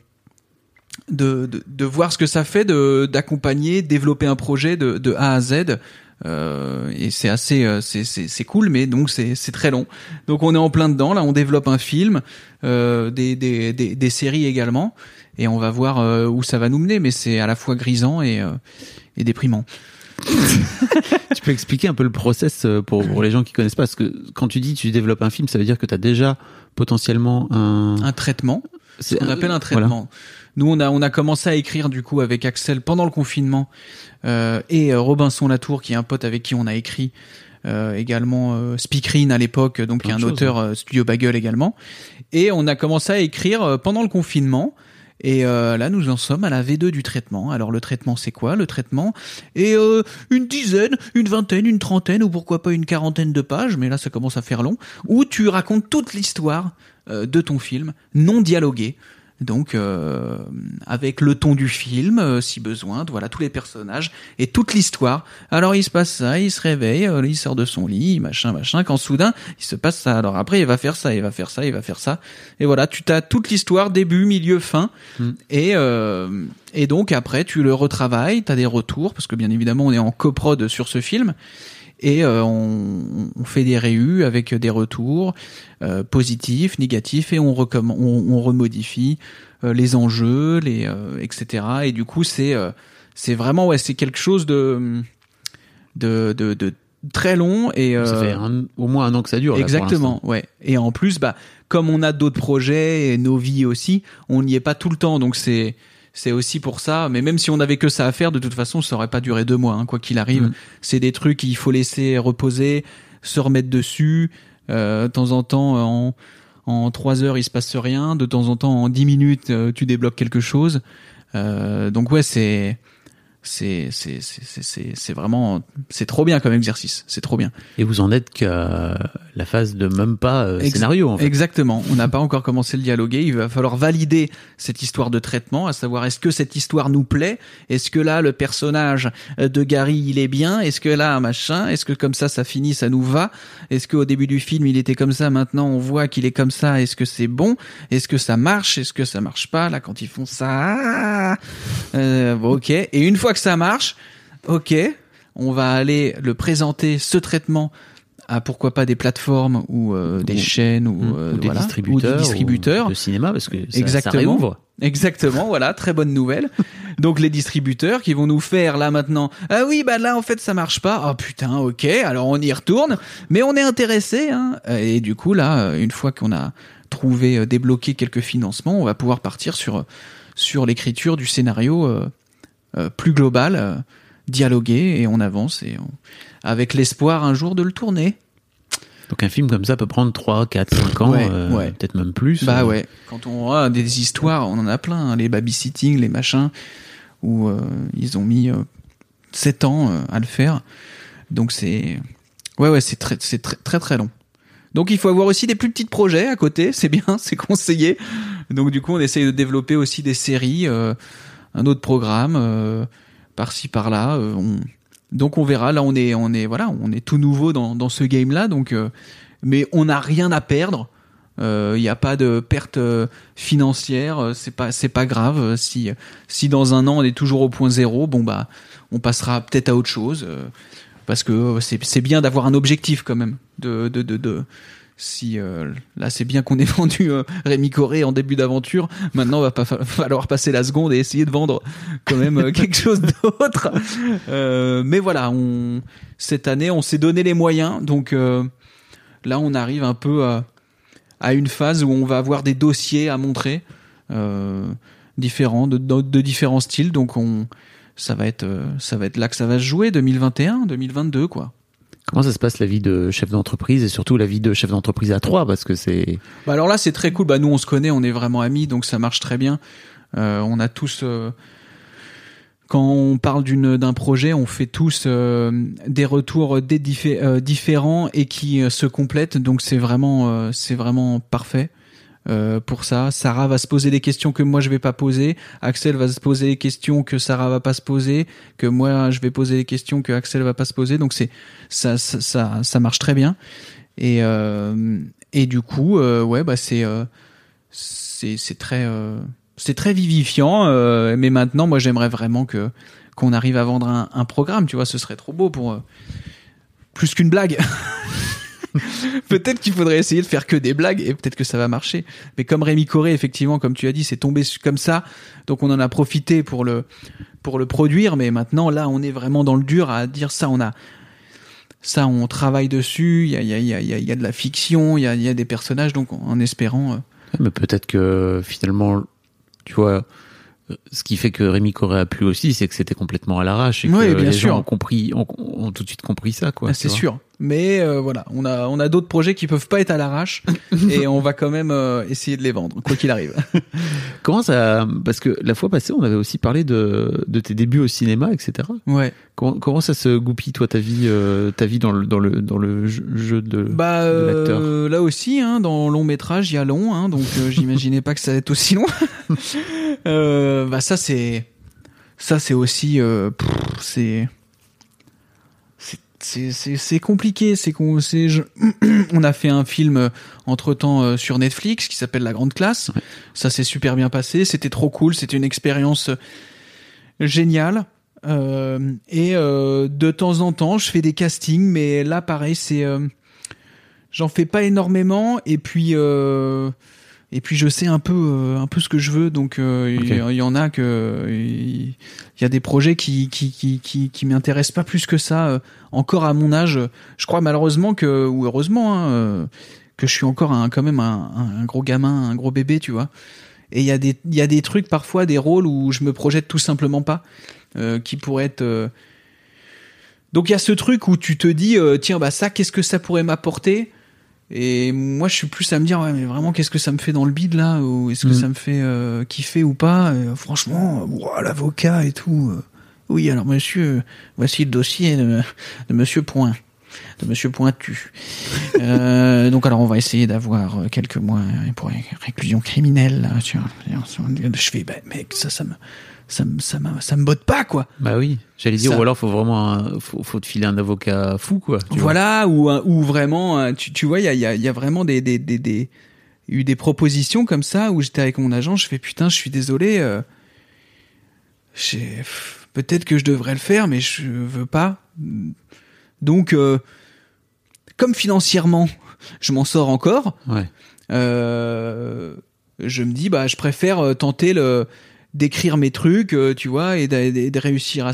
[SPEAKER 2] de, de, voir ce que ça fait de d'accompagner, développer un projet de, de A à Z. Euh, et c'est assez, euh, c'est c'est cool, mais donc c'est c'est très long. Donc on est en plein dedans là, on développe un film, des, des des des séries également, et on va voir euh, où ça va nous mener. Mais c'est à la fois grisant et euh, et déprimant.
[SPEAKER 1] Tu peux expliquer un peu le process euh, pour, pour les gens qui connaissent pas Parce que quand tu dis tu développes un film, ça veut dire que tu as déjà potentiellement un.
[SPEAKER 2] Un traitement.
[SPEAKER 1] c'est
[SPEAKER 2] ce qu'on appelle un
[SPEAKER 1] voilà.
[SPEAKER 2] traitement. Nous, on a, on a commencé à écrire du coup avec Axel pendant le confinement euh, et Robinson Latour, qui est un pote avec qui on a écrit euh, également euh, Speakerine à l'époque, donc qui est un auteur Studio Bagel également. Et on a commencé à écrire pendant le confinement. Et euh, là, nous en sommes à la V2 du traitement. Alors, le traitement, c'est quoi Le traitement? Est euh, une dizaine, une vingtaine, une trentaine, ou pourquoi pas une quarantaine de pages, mais là, ça commence à faire long, où tu racontes toute l'histoire euh, de ton film, non dialoguée. Donc, euh, avec le ton du film, euh, si besoin, voilà, tous les personnages et toute l'histoire. Alors, il se passe ça, il se réveille, euh, il sort de son lit, machin, machin, quand soudain, il se passe ça. Alors après, il va faire ça, il va faire ça, il va faire ça. Et voilà, tu as toute l'histoire, début, milieu, fin.
[SPEAKER 1] Mm.
[SPEAKER 2] Et, euh, et donc, après, tu le retravailles, tu as des retours, parce que bien évidemment, on est en coprod sur ce film. Et euh, on, on fait des réus avec des retours euh, positifs, négatifs, et on, recomm- on, on remodifie euh, les enjeux, les etc. Et du coup, c'est c'est vraiment ouais, c'est quelque chose de de, de, de très long et
[SPEAKER 1] Ça fait un- au moins un an que ça dure. là, pour
[SPEAKER 2] Exactement, ouais. Et en plus, bah, comme on a d'autres projets et nos vies aussi, on n'y est pas tout le temps, donc c'est c'est aussi pour ça. Mais même si on avait que ça à faire, de toute façon, ça aurait pas duré deux mois, hein, quoi qu'il arrive.
[SPEAKER 1] Mm.
[SPEAKER 2] C'est des trucs qu'il faut laisser reposer, se remettre dessus. Euh, de temps en temps, en en trois heures, il se passe rien. De temps en temps, en dix minutes, euh, tu débloques quelque chose. Euh, donc ouais, c'est c'est c'est c'est c'est- c'est c'est vraiment c'est trop bien comme exercice. C'est trop bien.
[SPEAKER 1] Et vous en êtes qu'à la phase de même pas euh, scénario, en fait.
[SPEAKER 2] Exactement. On n'a pas encore commencé le dialoguer. Il va falloir valider cette histoire de traitement, à savoir est-ce que cette histoire nous plaît? Est-ce que là le personnage euh, de Gary il est bien? Est-ce que là machin? Est-ce que comme ça ça finit, ça nous va? Est-ce qu'au début du film il était comme ça Maintenant on voit qu'il est comme ça. Est-ce que c'est bon? Est-ce que ça marche? Est-ce que ça marche pas? Là quand ils font ça, ah Euh, bon, ok. Et une fois que ça marche, ok, on va aller le présenter ce traitement à pourquoi pas des plateformes ou euh, des
[SPEAKER 1] Ou-
[SPEAKER 2] chaînes ou, euh,
[SPEAKER 1] des
[SPEAKER 2] voilà,
[SPEAKER 1] distributeurs,
[SPEAKER 2] ou des distributeurs.
[SPEAKER 1] de cinéma, parce que ça, ça
[SPEAKER 2] Exactement.
[SPEAKER 1] réouvre.
[SPEAKER 2] Exactement, voilà, très bonne nouvelle. Donc les distributeurs qui vont nous faire là maintenant. Ah oui, bah là en fait ça marche pas. Oh putain, ok, alors on y retourne, mais on est intéressé. Hein. Et du coup là, une fois qu'on a trouvé, euh, débloqué quelques financements, on va pouvoir partir sur sur l'écriture du scénario euh, plus global, euh, dialogué, et on avance et on- avec l'espoir un jour de le tourner.
[SPEAKER 1] Donc un film comme ça peut prendre 3, 4, 5 ans,
[SPEAKER 2] Ouais,
[SPEAKER 1] euh,
[SPEAKER 2] ouais.
[SPEAKER 1] peut-être même plus.
[SPEAKER 2] Bah
[SPEAKER 1] Euh,
[SPEAKER 2] ouais, quand on a des histoires, on en a plein, hein, les babysitting, les machins, où euh, ils ont mis euh, 7 ans euh, à le faire. Donc c'est ouais ouais, c'est très c'est très très très long. Donc il faut avoir aussi des plus petits projets à côté, c'est bien, c'est conseillé. Donc du coup, on essaye de développer aussi des séries, euh, un autre programme euh, par-ci par-là, euh, on- donc on verra. Là, on est, on est, voilà, on est tout nouveau dans, ce game-là. Donc, euh, mais on n'a rien à perdre. Il n'y a pas de perte financière, c'est pas c'est pas grave. Si si dans un an on est toujours au point zéro, bon bah on passera peut-être à autre chose parce que c'est c'est bien d'avoir un objectif quand même de de de, de si euh, là c'est bien qu'on ait vendu euh, Rémi Coré en début d'aventure, maintenant va pas falloir passer la seconde et essayer de vendre quand même euh, quelque chose d'autre. mais voilà, on cette année on s'est donné les moyens, donc là on arrive un peu à, à, une phase où on va avoir des dossiers à montrer différents de, de, différents styles, donc on ça va être ça va être là que ça va se jouer 2021, 2022 quoi.
[SPEAKER 1] Comment ça se passe la vie de chef d'entreprise et surtout la vie de chef d'entreprise à trois parce que c'est.
[SPEAKER 2] Bah alors là c'est très cool. Bah nous on se connaît, on est vraiment amis donc ça marche très bien. Euh, on a tous. Euh, quand on parle d'une d'un projet, on fait tous euh, des retours des différents et qui se complètent. Donc c'est vraiment c'est vraiment parfait. Euh, pour ça. Sarah va se poser des questions que moi je vais pas poser. Axel va se poser des questions que Sarah va pas se poser, que moi je vais poser des questions que Axel va pas se poser. Donc c'est ça, ça, ça, marche très bien. Et euh, et du coup, euh, ouais, bah c'est c'est c'est très c'est très vivifiant. mais maintenant, moi j'aimerais vraiment que qu'on arrive à vendre un, un, programme. Tu vois, ce serait trop beau pour plus qu'une blague. peut-être qu'il faudrait essayer de faire que des blagues et peut-être que ça va marcher. Mais comme Rémi Coré, effectivement, comme tu as dit, c'est tombé comme ça. Donc on en a profité pour le, pour le produire. Mais maintenant, là, on est vraiment dans le dur à dire ça. On a, ça, on travaille dessus. Il y a, il y a, il y a, y a de la fiction. Il y a, il y a des personnages. Donc en espérant. Euh,
[SPEAKER 1] mais peut-être que finalement, tu vois, ce qui fait que Rémi Coré a plu aussi, c'est que c'était complètement à l'arrache et que les gens ont compris, ont, tout de suite compris ça, quoi.
[SPEAKER 2] Ah, c'est sûr. Mais euh, voilà, on a on a d'autres projets qui peuvent pas être à l'arrache et on va quand même euh, essayer de les vendre, quoi qu'il arrive.
[SPEAKER 1] Comment ça Parce que la fois passée, on avait aussi parlé de de tes débuts au cinéma, etc.
[SPEAKER 2] Ouais.
[SPEAKER 1] Comment, comment ça se goupille toi ta vie euh, ta vie dans le dans le dans le jeu de,
[SPEAKER 2] bah,
[SPEAKER 1] de l'acteur?
[SPEAKER 2] Là aussi, hein, dans long métrage, il y a long, hein, donc j'imaginais pas que ça allait être aussi long. bah ça c'est ça c'est aussi c'est c'est compliqué. C'est qu'on on a fait un film euh, entre temps euh, sur Netflix qui s'appelle La Grande Classe. Ça s'est super bien passé. C'était trop cool. C'était une expérience euh, géniale. et de temps en temps, je fais des castings, mais là, pareil, c'est j'en fais pas énormément. Et puis et puis je sais un peu euh, un peu ce que je veux. Donc euh, il y, en a que il y, a des projets qui qui qui qui, qui m'intéressent pas plus que ça euh, encore à mon âge. Je crois malheureusement que ou heureusement hein, que je suis encore un, quand même un, un, gros gamin un gros bébé tu vois. Et il y a des il y a des trucs parfois des rôles où je me projette tout simplement pas qui pourraient être donc il y a ce truc où tu te dis tiens bah ça qu'est-ce que ça pourrait m'apporter? Et moi, je suis plus à me dire, ouais, mais vraiment, qu'est-ce que ça me fait dans le bid là Ou est-ce que mm. ça me fait euh, kiffer ou pas Franchement, l'avocat et tout. Euh. oui, alors monsieur, voici le dossier de, monsieur Point, de monsieur Pointu. euh, donc, alors, on va essayer d'avoir quelques mois pour réclusion criminelle. Là, je fais, ben, mec, ça, ça me ça me ça me ça me botte pas quoi.
[SPEAKER 1] Bah oui, j'allais dire ou alors faut vraiment faut, faut te filer un avocat fou quoi.
[SPEAKER 2] Voilà ou ou vraiment tu, tu vois il y a il y a, vraiment des des des des eu des propositions comme ça où j'étais avec mon agent, je fais putain, je suis désolé euh, peut-être que je devrais le faire mais je veux pas. Donc euh, comme financièrement, je m'en sors encore.
[SPEAKER 1] Ouais.
[SPEAKER 2] Euh, je me dis bah je préfère euh, tenter le d'écrire mes trucs, euh, tu vois, et de, réussir à.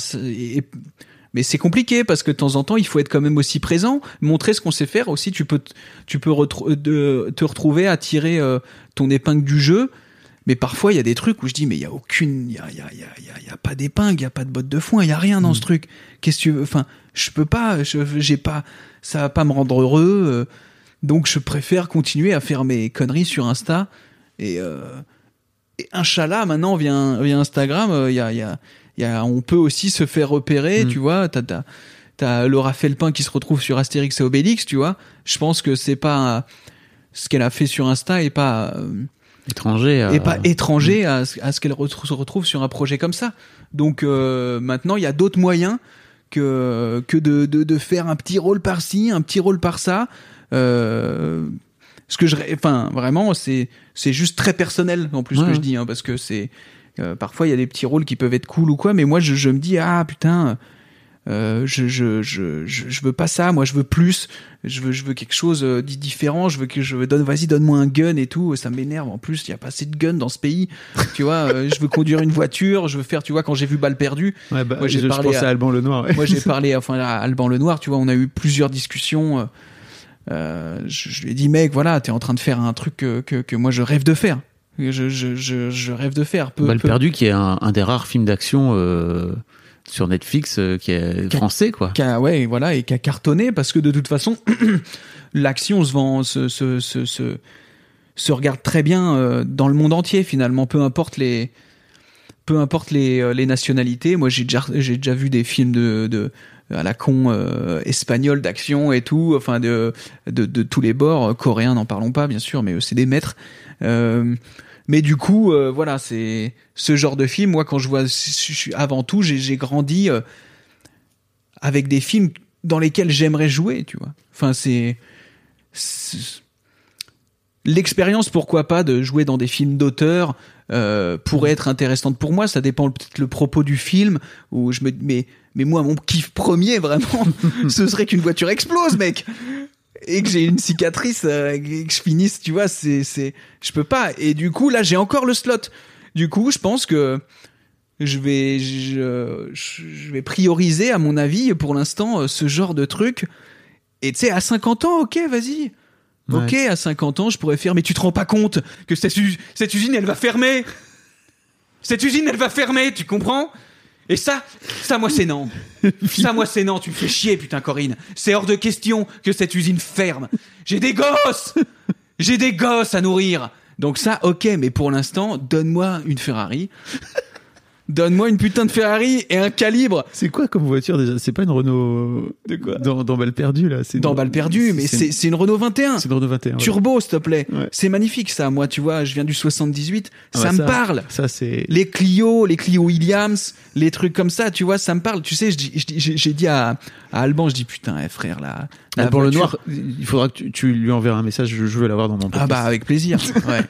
[SPEAKER 2] mais c'est compliqué parce que de temps en temps, il faut être quand même aussi présent, montrer ce qu'on sait faire aussi. Tu peux, tu peux de, te retrouver à tirer euh, ton épingle du jeu. Mais parfois, il y a des trucs où je dis, mais il y a aucune, il y a, y, a, y, a, y a, pas d'épingle, il y a pas de botte de foin, il y a rien dans ce mm. truc. Qu'est-ce que tu veux? Enfin, je peux pas, j'ai pas, ça va pas me rendre heureux. Euh, donc, je préfère continuer à faire mes conneries sur Insta et et Inch'Allah, maintenant, via, via Instagram, il euh, y a, y, a, y a, on peut aussi se faire repérer, mm. tu vois. T'as, t'as, t'as Laura Felpin qui se retrouve sur Astérix et Obélix, tu vois. Je pense que c'est pas ce qu'elle a fait sur Insta et pas
[SPEAKER 1] euh, étranger
[SPEAKER 2] et pas étranger à, à ce qu'elle se retrouve sur un projet comme ça. Donc euh, maintenant, il y a d'autres moyens que que de, de, de faire un petit rôle par-ci, un petit rôle par-ça. Euh, ce que je, enfin, vraiment, c'est, c'est juste très personnel en plus ce
[SPEAKER 1] Ouais,
[SPEAKER 2] que je dis, hein, parce que c'est, euh, parfois il y a des petits rôles qui peuvent être cool ou quoi, mais moi je, je me dis ah putain, euh, je, je, je, je, veux pas ça, moi je veux plus, je veux, je veux quelque chose euh, di- différent, je veux que je veux donne, vas-y donne-moi un gun et tout, ça m'énerve. En plus, il y a pas assez de guns dans ce pays, tu vois. euh, je veux conduire une voiture, je veux faire, tu vois, quand j'ai vu Balle perdue,
[SPEAKER 1] Ouais, bah,
[SPEAKER 2] Moi, j'ai
[SPEAKER 1] je
[SPEAKER 2] parlé à-
[SPEAKER 1] à Alban Lenoir. ouais.
[SPEAKER 2] moi j'ai parlé enfin à Alban Lenoir tu vois on a eu plusieurs discussions euh, euh, je, je lui ai dit mec voilà t'es en train de faire un truc que, que, que moi je rêve de faire. Je, je, rêve de faire. Peu,
[SPEAKER 1] Balle
[SPEAKER 2] peu-
[SPEAKER 1] perdue, qui est un, un des rares films d'action euh, sur Netflix euh, qui est français, quoi.
[SPEAKER 2] qui a, ouais voilà et qui a cartonné parce que de toute façon l'action se vend se, se, se, se, regarde très bien euh, dans le monde entier finalement. Peu importe les peu importe les, les nationalités. Moi j'ai déjà j'ai déjà vu des films de, de à la con euh, espagnol d'action et tout enfin de, de de tous les bords euh, coréens n'en parlons pas bien sûr mais c'est des maîtres euh, mais du coup euh, voilà c'est ce genre de film moi quand je vois je suis avant tout j'ai grandi euh, avec des films dans lesquels j'aimerais jouer, tu vois. Enfin, c'est l'expérience, pourquoi pas, de jouer dans des films d'auteur euh, pourrait être intéressante pour moi. Ça dépend peut-être le propos du film où je me mais mais moi mon kiff premier vraiment, ce serait qu'une voiture explose, mec. Et que j'ai une cicatrice euh, et que je finisse, tu vois, c'est c'est je peux pas. Et du coup là, j'ai encore le slot. Du coup, je pense que je vais je, je vais prioriser à mon avis pour l'instant euh, ce genre de truc et tu sais à 50 ans ok vas-y
[SPEAKER 1] Ouais.
[SPEAKER 2] ok à 50 ans je pourrais faire mais tu te rends pas compte que cette, cette usine elle va fermer cette usine elle va fermer tu comprends? Et ça ça moi c'est non. Ça moi c'est non. Tu me fais chier putain Corinne. C'est hors de question que cette usine ferme. J'ai des gosses. J'ai des gosses à nourrir. Donc ça ok mais pour l'instant donne-moi une Ferrari Donne-moi une putain de Ferrari et un calibre
[SPEAKER 1] C'est quoi comme voiture déjà? C'est pas une Renault.
[SPEAKER 2] De quoi?
[SPEAKER 1] Dans, dans Balle perdue, là. c'est
[SPEAKER 2] dans
[SPEAKER 1] une-
[SPEAKER 2] balle perdue, mais c'est c'est une Renault 21.
[SPEAKER 1] C'est une Renault 21. ouais.
[SPEAKER 2] Turbo, s'il te plaît.
[SPEAKER 1] Ouais.
[SPEAKER 2] C'est magnifique ça. Moi, tu vois, je viens du 78.
[SPEAKER 1] Ah
[SPEAKER 2] ça
[SPEAKER 1] bah
[SPEAKER 2] me parle.
[SPEAKER 1] Ça, c'est.
[SPEAKER 2] Les Clio, les Clio Williams, les trucs comme ça, tu vois, ça me parle. Tu sais, j'ai dit à, à Alban, je dis putain, eh, frère, là. la
[SPEAKER 1] Alban
[SPEAKER 2] voiture-
[SPEAKER 1] Lenoir, il faudra que tu, tu lui enverras un message. Je, je veux l'avoir dans mon podcast.
[SPEAKER 2] Ah bah avec plaisir. Ouais.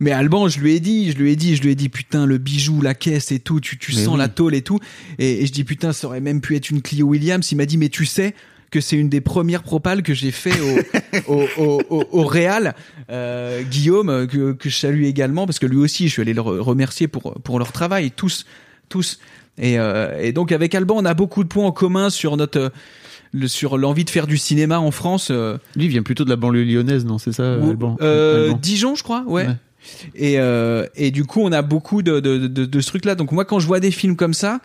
[SPEAKER 2] Mais Alban, je lui ai dit, je lui ai dit, je lui ai dit putain le bijou, la caisse et tout, tu, tu
[SPEAKER 1] Mais
[SPEAKER 2] sens
[SPEAKER 1] oui.
[SPEAKER 2] la tôle et tout. Et, et je dis putain, ça aurait même pu être une Clio Williams. Il m'a dit mais tu sais que c'est une des premières propales que j'ai fait au, au, au, au, Real. Euh, Guillaume, que, que je salue également, parce que lui aussi, je suis allé le re- remercier pour, pour leur travail, tous, tous. Et, euh, et donc avec Alban, on a beaucoup de points en commun sur notre le- sur l'envie de faire du cinéma en France. euh,
[SPEAKER 1] Lui, il vient plutôt de la banlieue lyonnaise, non C'est ça,
[SPEAKER 2] ou-
[SPEAKER 1] Alban?
[SPEAKER 2] euh,
[SPEAKER 1] Alban.
[SPEAKER 2] Dijon, je crois, ouais.
[SPEAKER 1] Ouais.
[SPEAKER 2] Et, euh, et du coup, on a beaucoup de, de, de, de ce truc-là. Donc moi, quand je vois des films comme ça,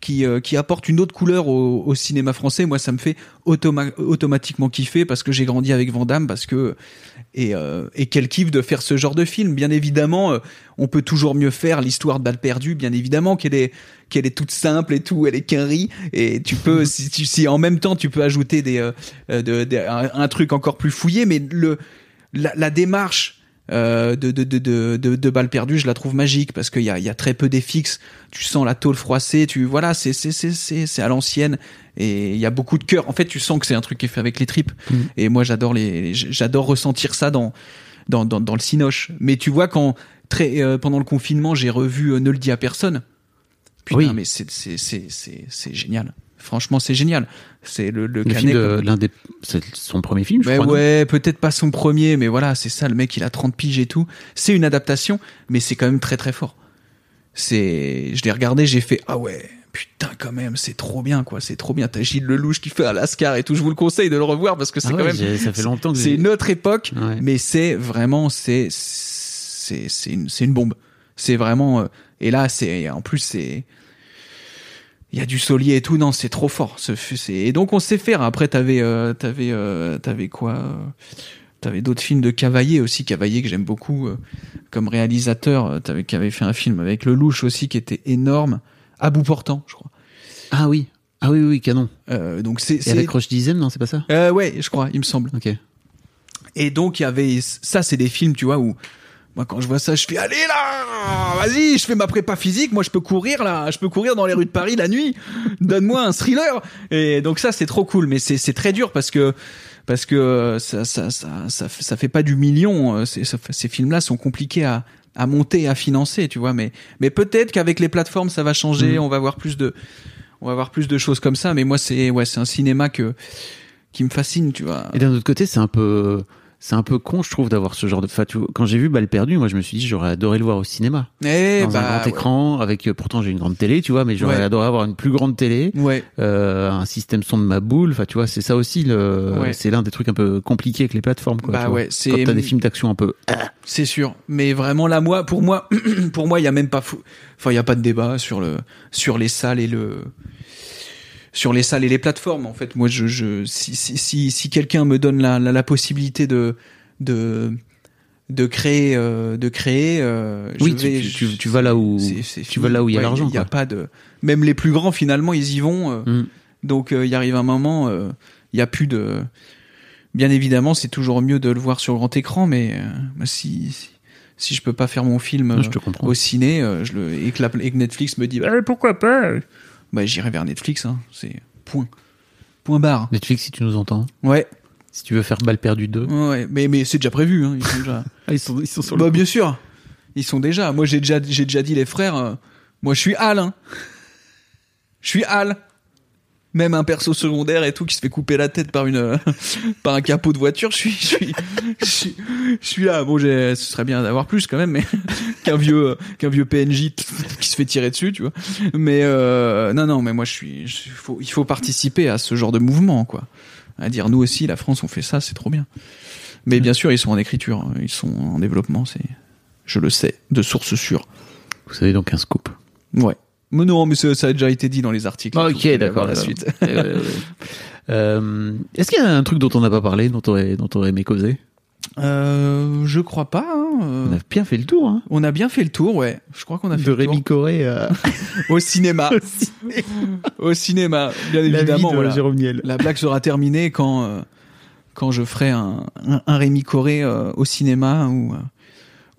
[SPEAKER 2] qui, euh, qui apportent une autre couleur au, au cinéma français, moi, ça me fait automa- automatiquement kiffer parce que j'ai grandi avec Van Damme, parce que et, euh, et quel kiff de faire ce genre de film. Bien évidemment, euh, on peut toujours mieux faire l'histoire de Balle perdue. Bien évidemment qu'elle est qu'elle est toute simple et tout, elle est qu'un riz. Et tu peux, si, tu- si en même temps tu peux ajouter des, de, un, un truc encore plus fouillé, mais le la, la démarche de, de, de, de, de, de Balle perdue, je la trouve magique parce qu'il y a, y a très peu d'effixes. Tu sens la tôle froissée, tu voilà, c'est c'est c'est c'est c'est à l'ancienne et il y a beaucoup de cœur. En fait, tu sens que c'est un truc qui est fait avec les tripes.
[SPEAKER 1] Mhm.
[SPEAKER 2] Et moi, j'adore les, j'adore ressentir ça dans dans dans, dans le cinoche. Mais tu vois quand très euh, pendant le confinement, j'ai revu euh, Ne le dis à personne. Putain,
[SPEAKER 1] Oui.
[SPEAKER 2] mais c'est c'est c'est c'est c'est génial. Franchement, c'est génial. C'est le le,
[SPEAKER 1] film de l'un des. C'est son premier film, je
[SPEAKER 2] Ouais,
[SPEAKER 1] crois.
[SPEAKER 2] ouais, peut-être pas son premier, mais voilà, c'est ça, le mec, il a 30 piges et tout. C'est une adaptation, mais c'est quand même très très fort. C'est, je l'ai regardé, j'ai fait, ah ouais, putain, quand même, c'est trop bien, quoi, c'est trop bien. T'as Gilles Lelouch qui fait un Lascar et tout, je vous le conseille de le revoir parce que c'est
[SPEAKER 1] Ah
[SPEAKER 2] quand
[SPEAKER 1] ouais,
[SPEAKER 2] même,
[SPEAKER 1] ça fait longtemps que
[SPEAKER 2] c'est une autre époque,
[SPEAKER 1] Ouais.
[SPEAKER 2] mais c'est vraiment, c'est, c'est, c'est une, c'est une bombe. C'est vraiment, euh, et là, c'est, en plus, c'est, il y a du solier et tout, non, c'est trop fort. Ce Et donc on sait faire. Après, t'avais, euh, t'avais, euh, t'avais quoi euh, T'avais d'autres films de Cavaillé aussi, Cavaillé que j'aime beaucoup euh, comme réalisateur. T'avais qui avait fait un film avec Le Louche aussi qui était énorme, à bout portant, je crois.
[SPEAKER 1] Ah oui. Ah oui, oui, canon.
[SPEAKER 2] Donc c'est,
[SPEAKER 1] avec Roche Dizem, non, c'est pas ça?
[SPEAKER 2] Ouais, je crois, il me semble.
[SPEAKER 1] Ok.
[SPEAKER 2] Et donc il y avait ça, c'est des films, tu vois, où moi quand je vois ça, je fais allez là, vas-y, je fais ma prépa physique, moi je peux courir là, je peux courir dans les rues de Paris la nuit. Donne-moi un thriller. Et donc ça c'est trop cool, mais c'est très dur parce que parce que ça ça ça ça, fait- ça fait pas du million. ça ces films-là sont compliqués à à monter à financer, tu vois. Mais mais peut-être qu'avec les plateformes ça va changer.
[SPEAKER 1] Mhm.
[SPEAKER 2] On va voir plus de on va voir plus de choses comme ça. Mais moi c'est ouais c'est un cinéma que qui me fascine, tu vois.
[SPEAKER 1] Et d'un autre côté, c'est un peu, c'est un peu con, je trouve, d'avoir ce genre de. Enfin, quand j'ai vu Balle perdue, moi, je me suis dit, j'aurais adoré le voir au cinéma,
[SPEAKER 2] Eh
[SPEAKER 1] dans un
[SPEAKER 2] bah,
[SPEAKER 1] grand écran, avec. euh, Pourtant, j'ai une grande télé, tu vois, mais j'aurais
[SPEAKER 2] Ouais.
[SPEAKER 1] adoré avoir une plus grande télé,
[SPEAKER 2] Ouais.
[SPEAKER 1] Euh, un système son de ma boule. Enfin, tu vois, c'est ça aussi. Le, c'est l'un des trucs un peu compliqués avec les plateformes, quoi.
[SPEAKER 2] Bah
[SPEAKER 1] tu vois.
[SPEAKER 2] c'est-
[SPEAKER 1] Quand t'as des films d'action un peu.
[SPEAKER 2] C'est sûr, mais vraiment là, moi, pour moi, pour moi, il y a même pas, fou... enfin, il y a pas de débat sur le, sur les salles et le, sur les salles et les plateformes. En fait, moi, je, je, si, si, si, si quelqu'un me donne la, la, la possibilité de, de, de créer, euh, de créer, euh,
[SPEAKER 1] Oui,
[SPEAKER 2] je
[SPEAKER 1] tu-
[SPEAKER 2] vais,
[SPEAKER 1] tu- tu- tu vas là où- tu vas là où il y a l'argent,
[SPEAKER 2] Il y a pas de, même les plus grands, finalement, ils y vont. euh,
[SPEAKER 1] Mm.
[SPEAKER 2] donc, il arrive un moment, il y a plus de. Bien évidemment, c'est toujours mieux de le voir sur grand écran, mais bah, si, si si je peux pas faire mon film
[SPEAKER 1] Non, je te comprends.
[SPEAKER 2] au ciné, je le et que, la- et que Netflix me dit bah, pourquoi pas, bah j'irai vers Netflix. Hein, c'est point, point barre.
[SPEAKER 1] Netflix, si tu nous entends,
[SPEAKER 2] Ouais,
[SPEAKER 1] si tu veux faire Balle perdue 2.
[SPEAKER 2] ouais, mais mais c'est déjà prévu. Hein, ils sont déjà.
[SPEAKER 1] Ah, ils sont, ils sont sur
[SPEAKER 2] bah bien sûr, ils sont déjà. Moi j'ai déjà j'ai déjà dit les frères. euh, moi je suis Al. Hein. Je suis Al. Même un perso secondaire et tout qui se fait couper la tête par une par un capot de voiture, je suis je suis je suis, je suis là. Bon, j'ai- ce serait bien d'avoir plus quand même, mais qu'un vieux qu'un vieux PNJ qui se fait tirer dessus, tu vois. Mais euh, non non, mais moi je suis je- il faut il faut participer à ce genre de mouvement quoi. À dire nous aussi la France on fait ça, c'est trop bien. Mais bien sûr, ils sont en écriture, hein. ils sont en développement, c'est je le sais de sources sûres.
[SPEAKER 1] Vous savez donc un scoop.
[SPEAKER 2] Ouais. Mais non, mais ça, ça a déjà été dit dans les articles.
[SPEAKER 1] Ok, d'accord,
[SPEAKER 2] La suite.
[SPEAKER 1] Euh, euh, Est-ce qu'il y a un truc dont on n'a pas parlé, dont dont t'aurais aimé causer?
[SPEAKER 2] Euh, je crois pas. hein, euh,
[SPEAKER 1] On a bien fait le tour, hein.
[SPEAKER 2] On a bien fait le tour, ouais. Je crois qu'on a fait
[SPEAKER 1] De
[SPEAKER 2] le tour.
[SPEAKER 1] Rémi Coré à
[SPEAKER 2] Au cinéma. Au cinéma, bien
[SPEAKER 1] la vie
[SPEAKER 2] évidemment.
[SPEAKER 1] de
[SPEAKER 2] voilà.
[SPEAKER 1] Jérôme Niel.
[SPEAKER 2] La blague sera terminée quand euh, quand je ferai un, un, un Rémi Coré euh, au cinéma ou euh,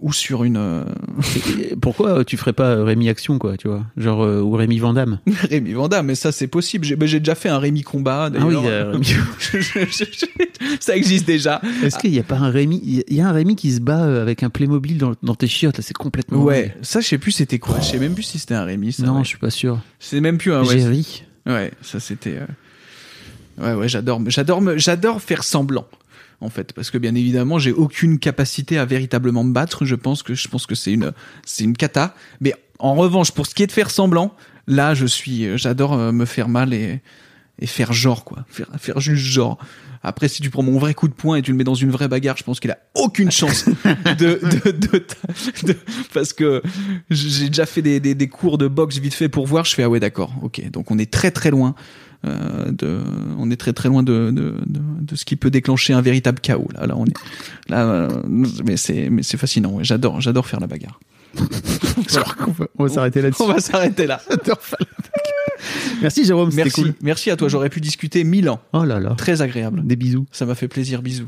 [SPEAKER 2] ou sur une euh,
[SPEAKER 1] Pourquoi tu ferais pas Rémi Action, quoi, tu vois Genre, euh, ou Rémi Vandamme
[SPEAKER 2] Rémi Vanda. Mais ça, c'est possible. J'ai ben, j'ai déjà fait un Rémi Combat.
[SPEAKER 1] Ah oui, euh,
[SPEAKER 2] ça existe déjà.
[SPEAKER 1] Est-ce qu'il n'y a pas un Rémi Il y a- un Rémi qui se bat euh, avec un Playmobil dans, dans tes chiottes, là, c'est complètement.
[SPEAKER 2] Ouais, ça je sais plus c'était quoi. Je sais même plus si c'était un Rémi. Ça,
[SPEAKER 1] Non,
[SPEAKER 2] ouais.
[SPEAKER 1] je suis pas sûr.
[SPEAKER 2] C'est même plus un. Ouais,
[SPEAKER 1] Jerry.
[SPEAKER 2] ouais ça c'était. euh, Ouais, ouais, j'adore, j'adore, me- j'adore faire semblant. En fait, parce que bien évidemment, j'ai aucune capacité à véritablement me battre. Je pense que je pense que c'est une, c'est une cata. Mais en revanche, pour ce qui est de faire semblant, là, je suis, euh, j'adore euh, me faire mal et et faire genre quoi, faire faire juste genre. Après, si tu prends mon vrai coup de poing et tu le mets dans une vraie bagarre, je pense qu'il a aucune chance de, de, de, de- parce que j'ai déjà fait des, des, des cours de boxe vite fait pour voir. Je fais ah ouais d'accord, ok. Donc on est très très loin euh, de, on est très très loin de, de, de, de ce qui peut déclencher un véritable chaos. Là, là on est là, euh, mais c'est mais c'est fascinant. ouais. J'adore j'adore faire la bagarre.
[SPEAKER 1] Je crois qu'on va, on va s'arrêter là-dessus.
[SPEAKER 2] On va s'arrêter là.
[SPEAKER 1] Merci Jérôme,
[SPEAKER 2] Merci
[SPEAKER 1] cool.
[SPEAKER 2] merci à toi. J'aurais pu discuter mille ans.
[SPEAKER 1] Oh là là.
[SPEAKER 2] Très agréable.
[SPEAKER 1] Des bisous.
[SPEAKER 2] Ça m'a fait plaisir. Bisous.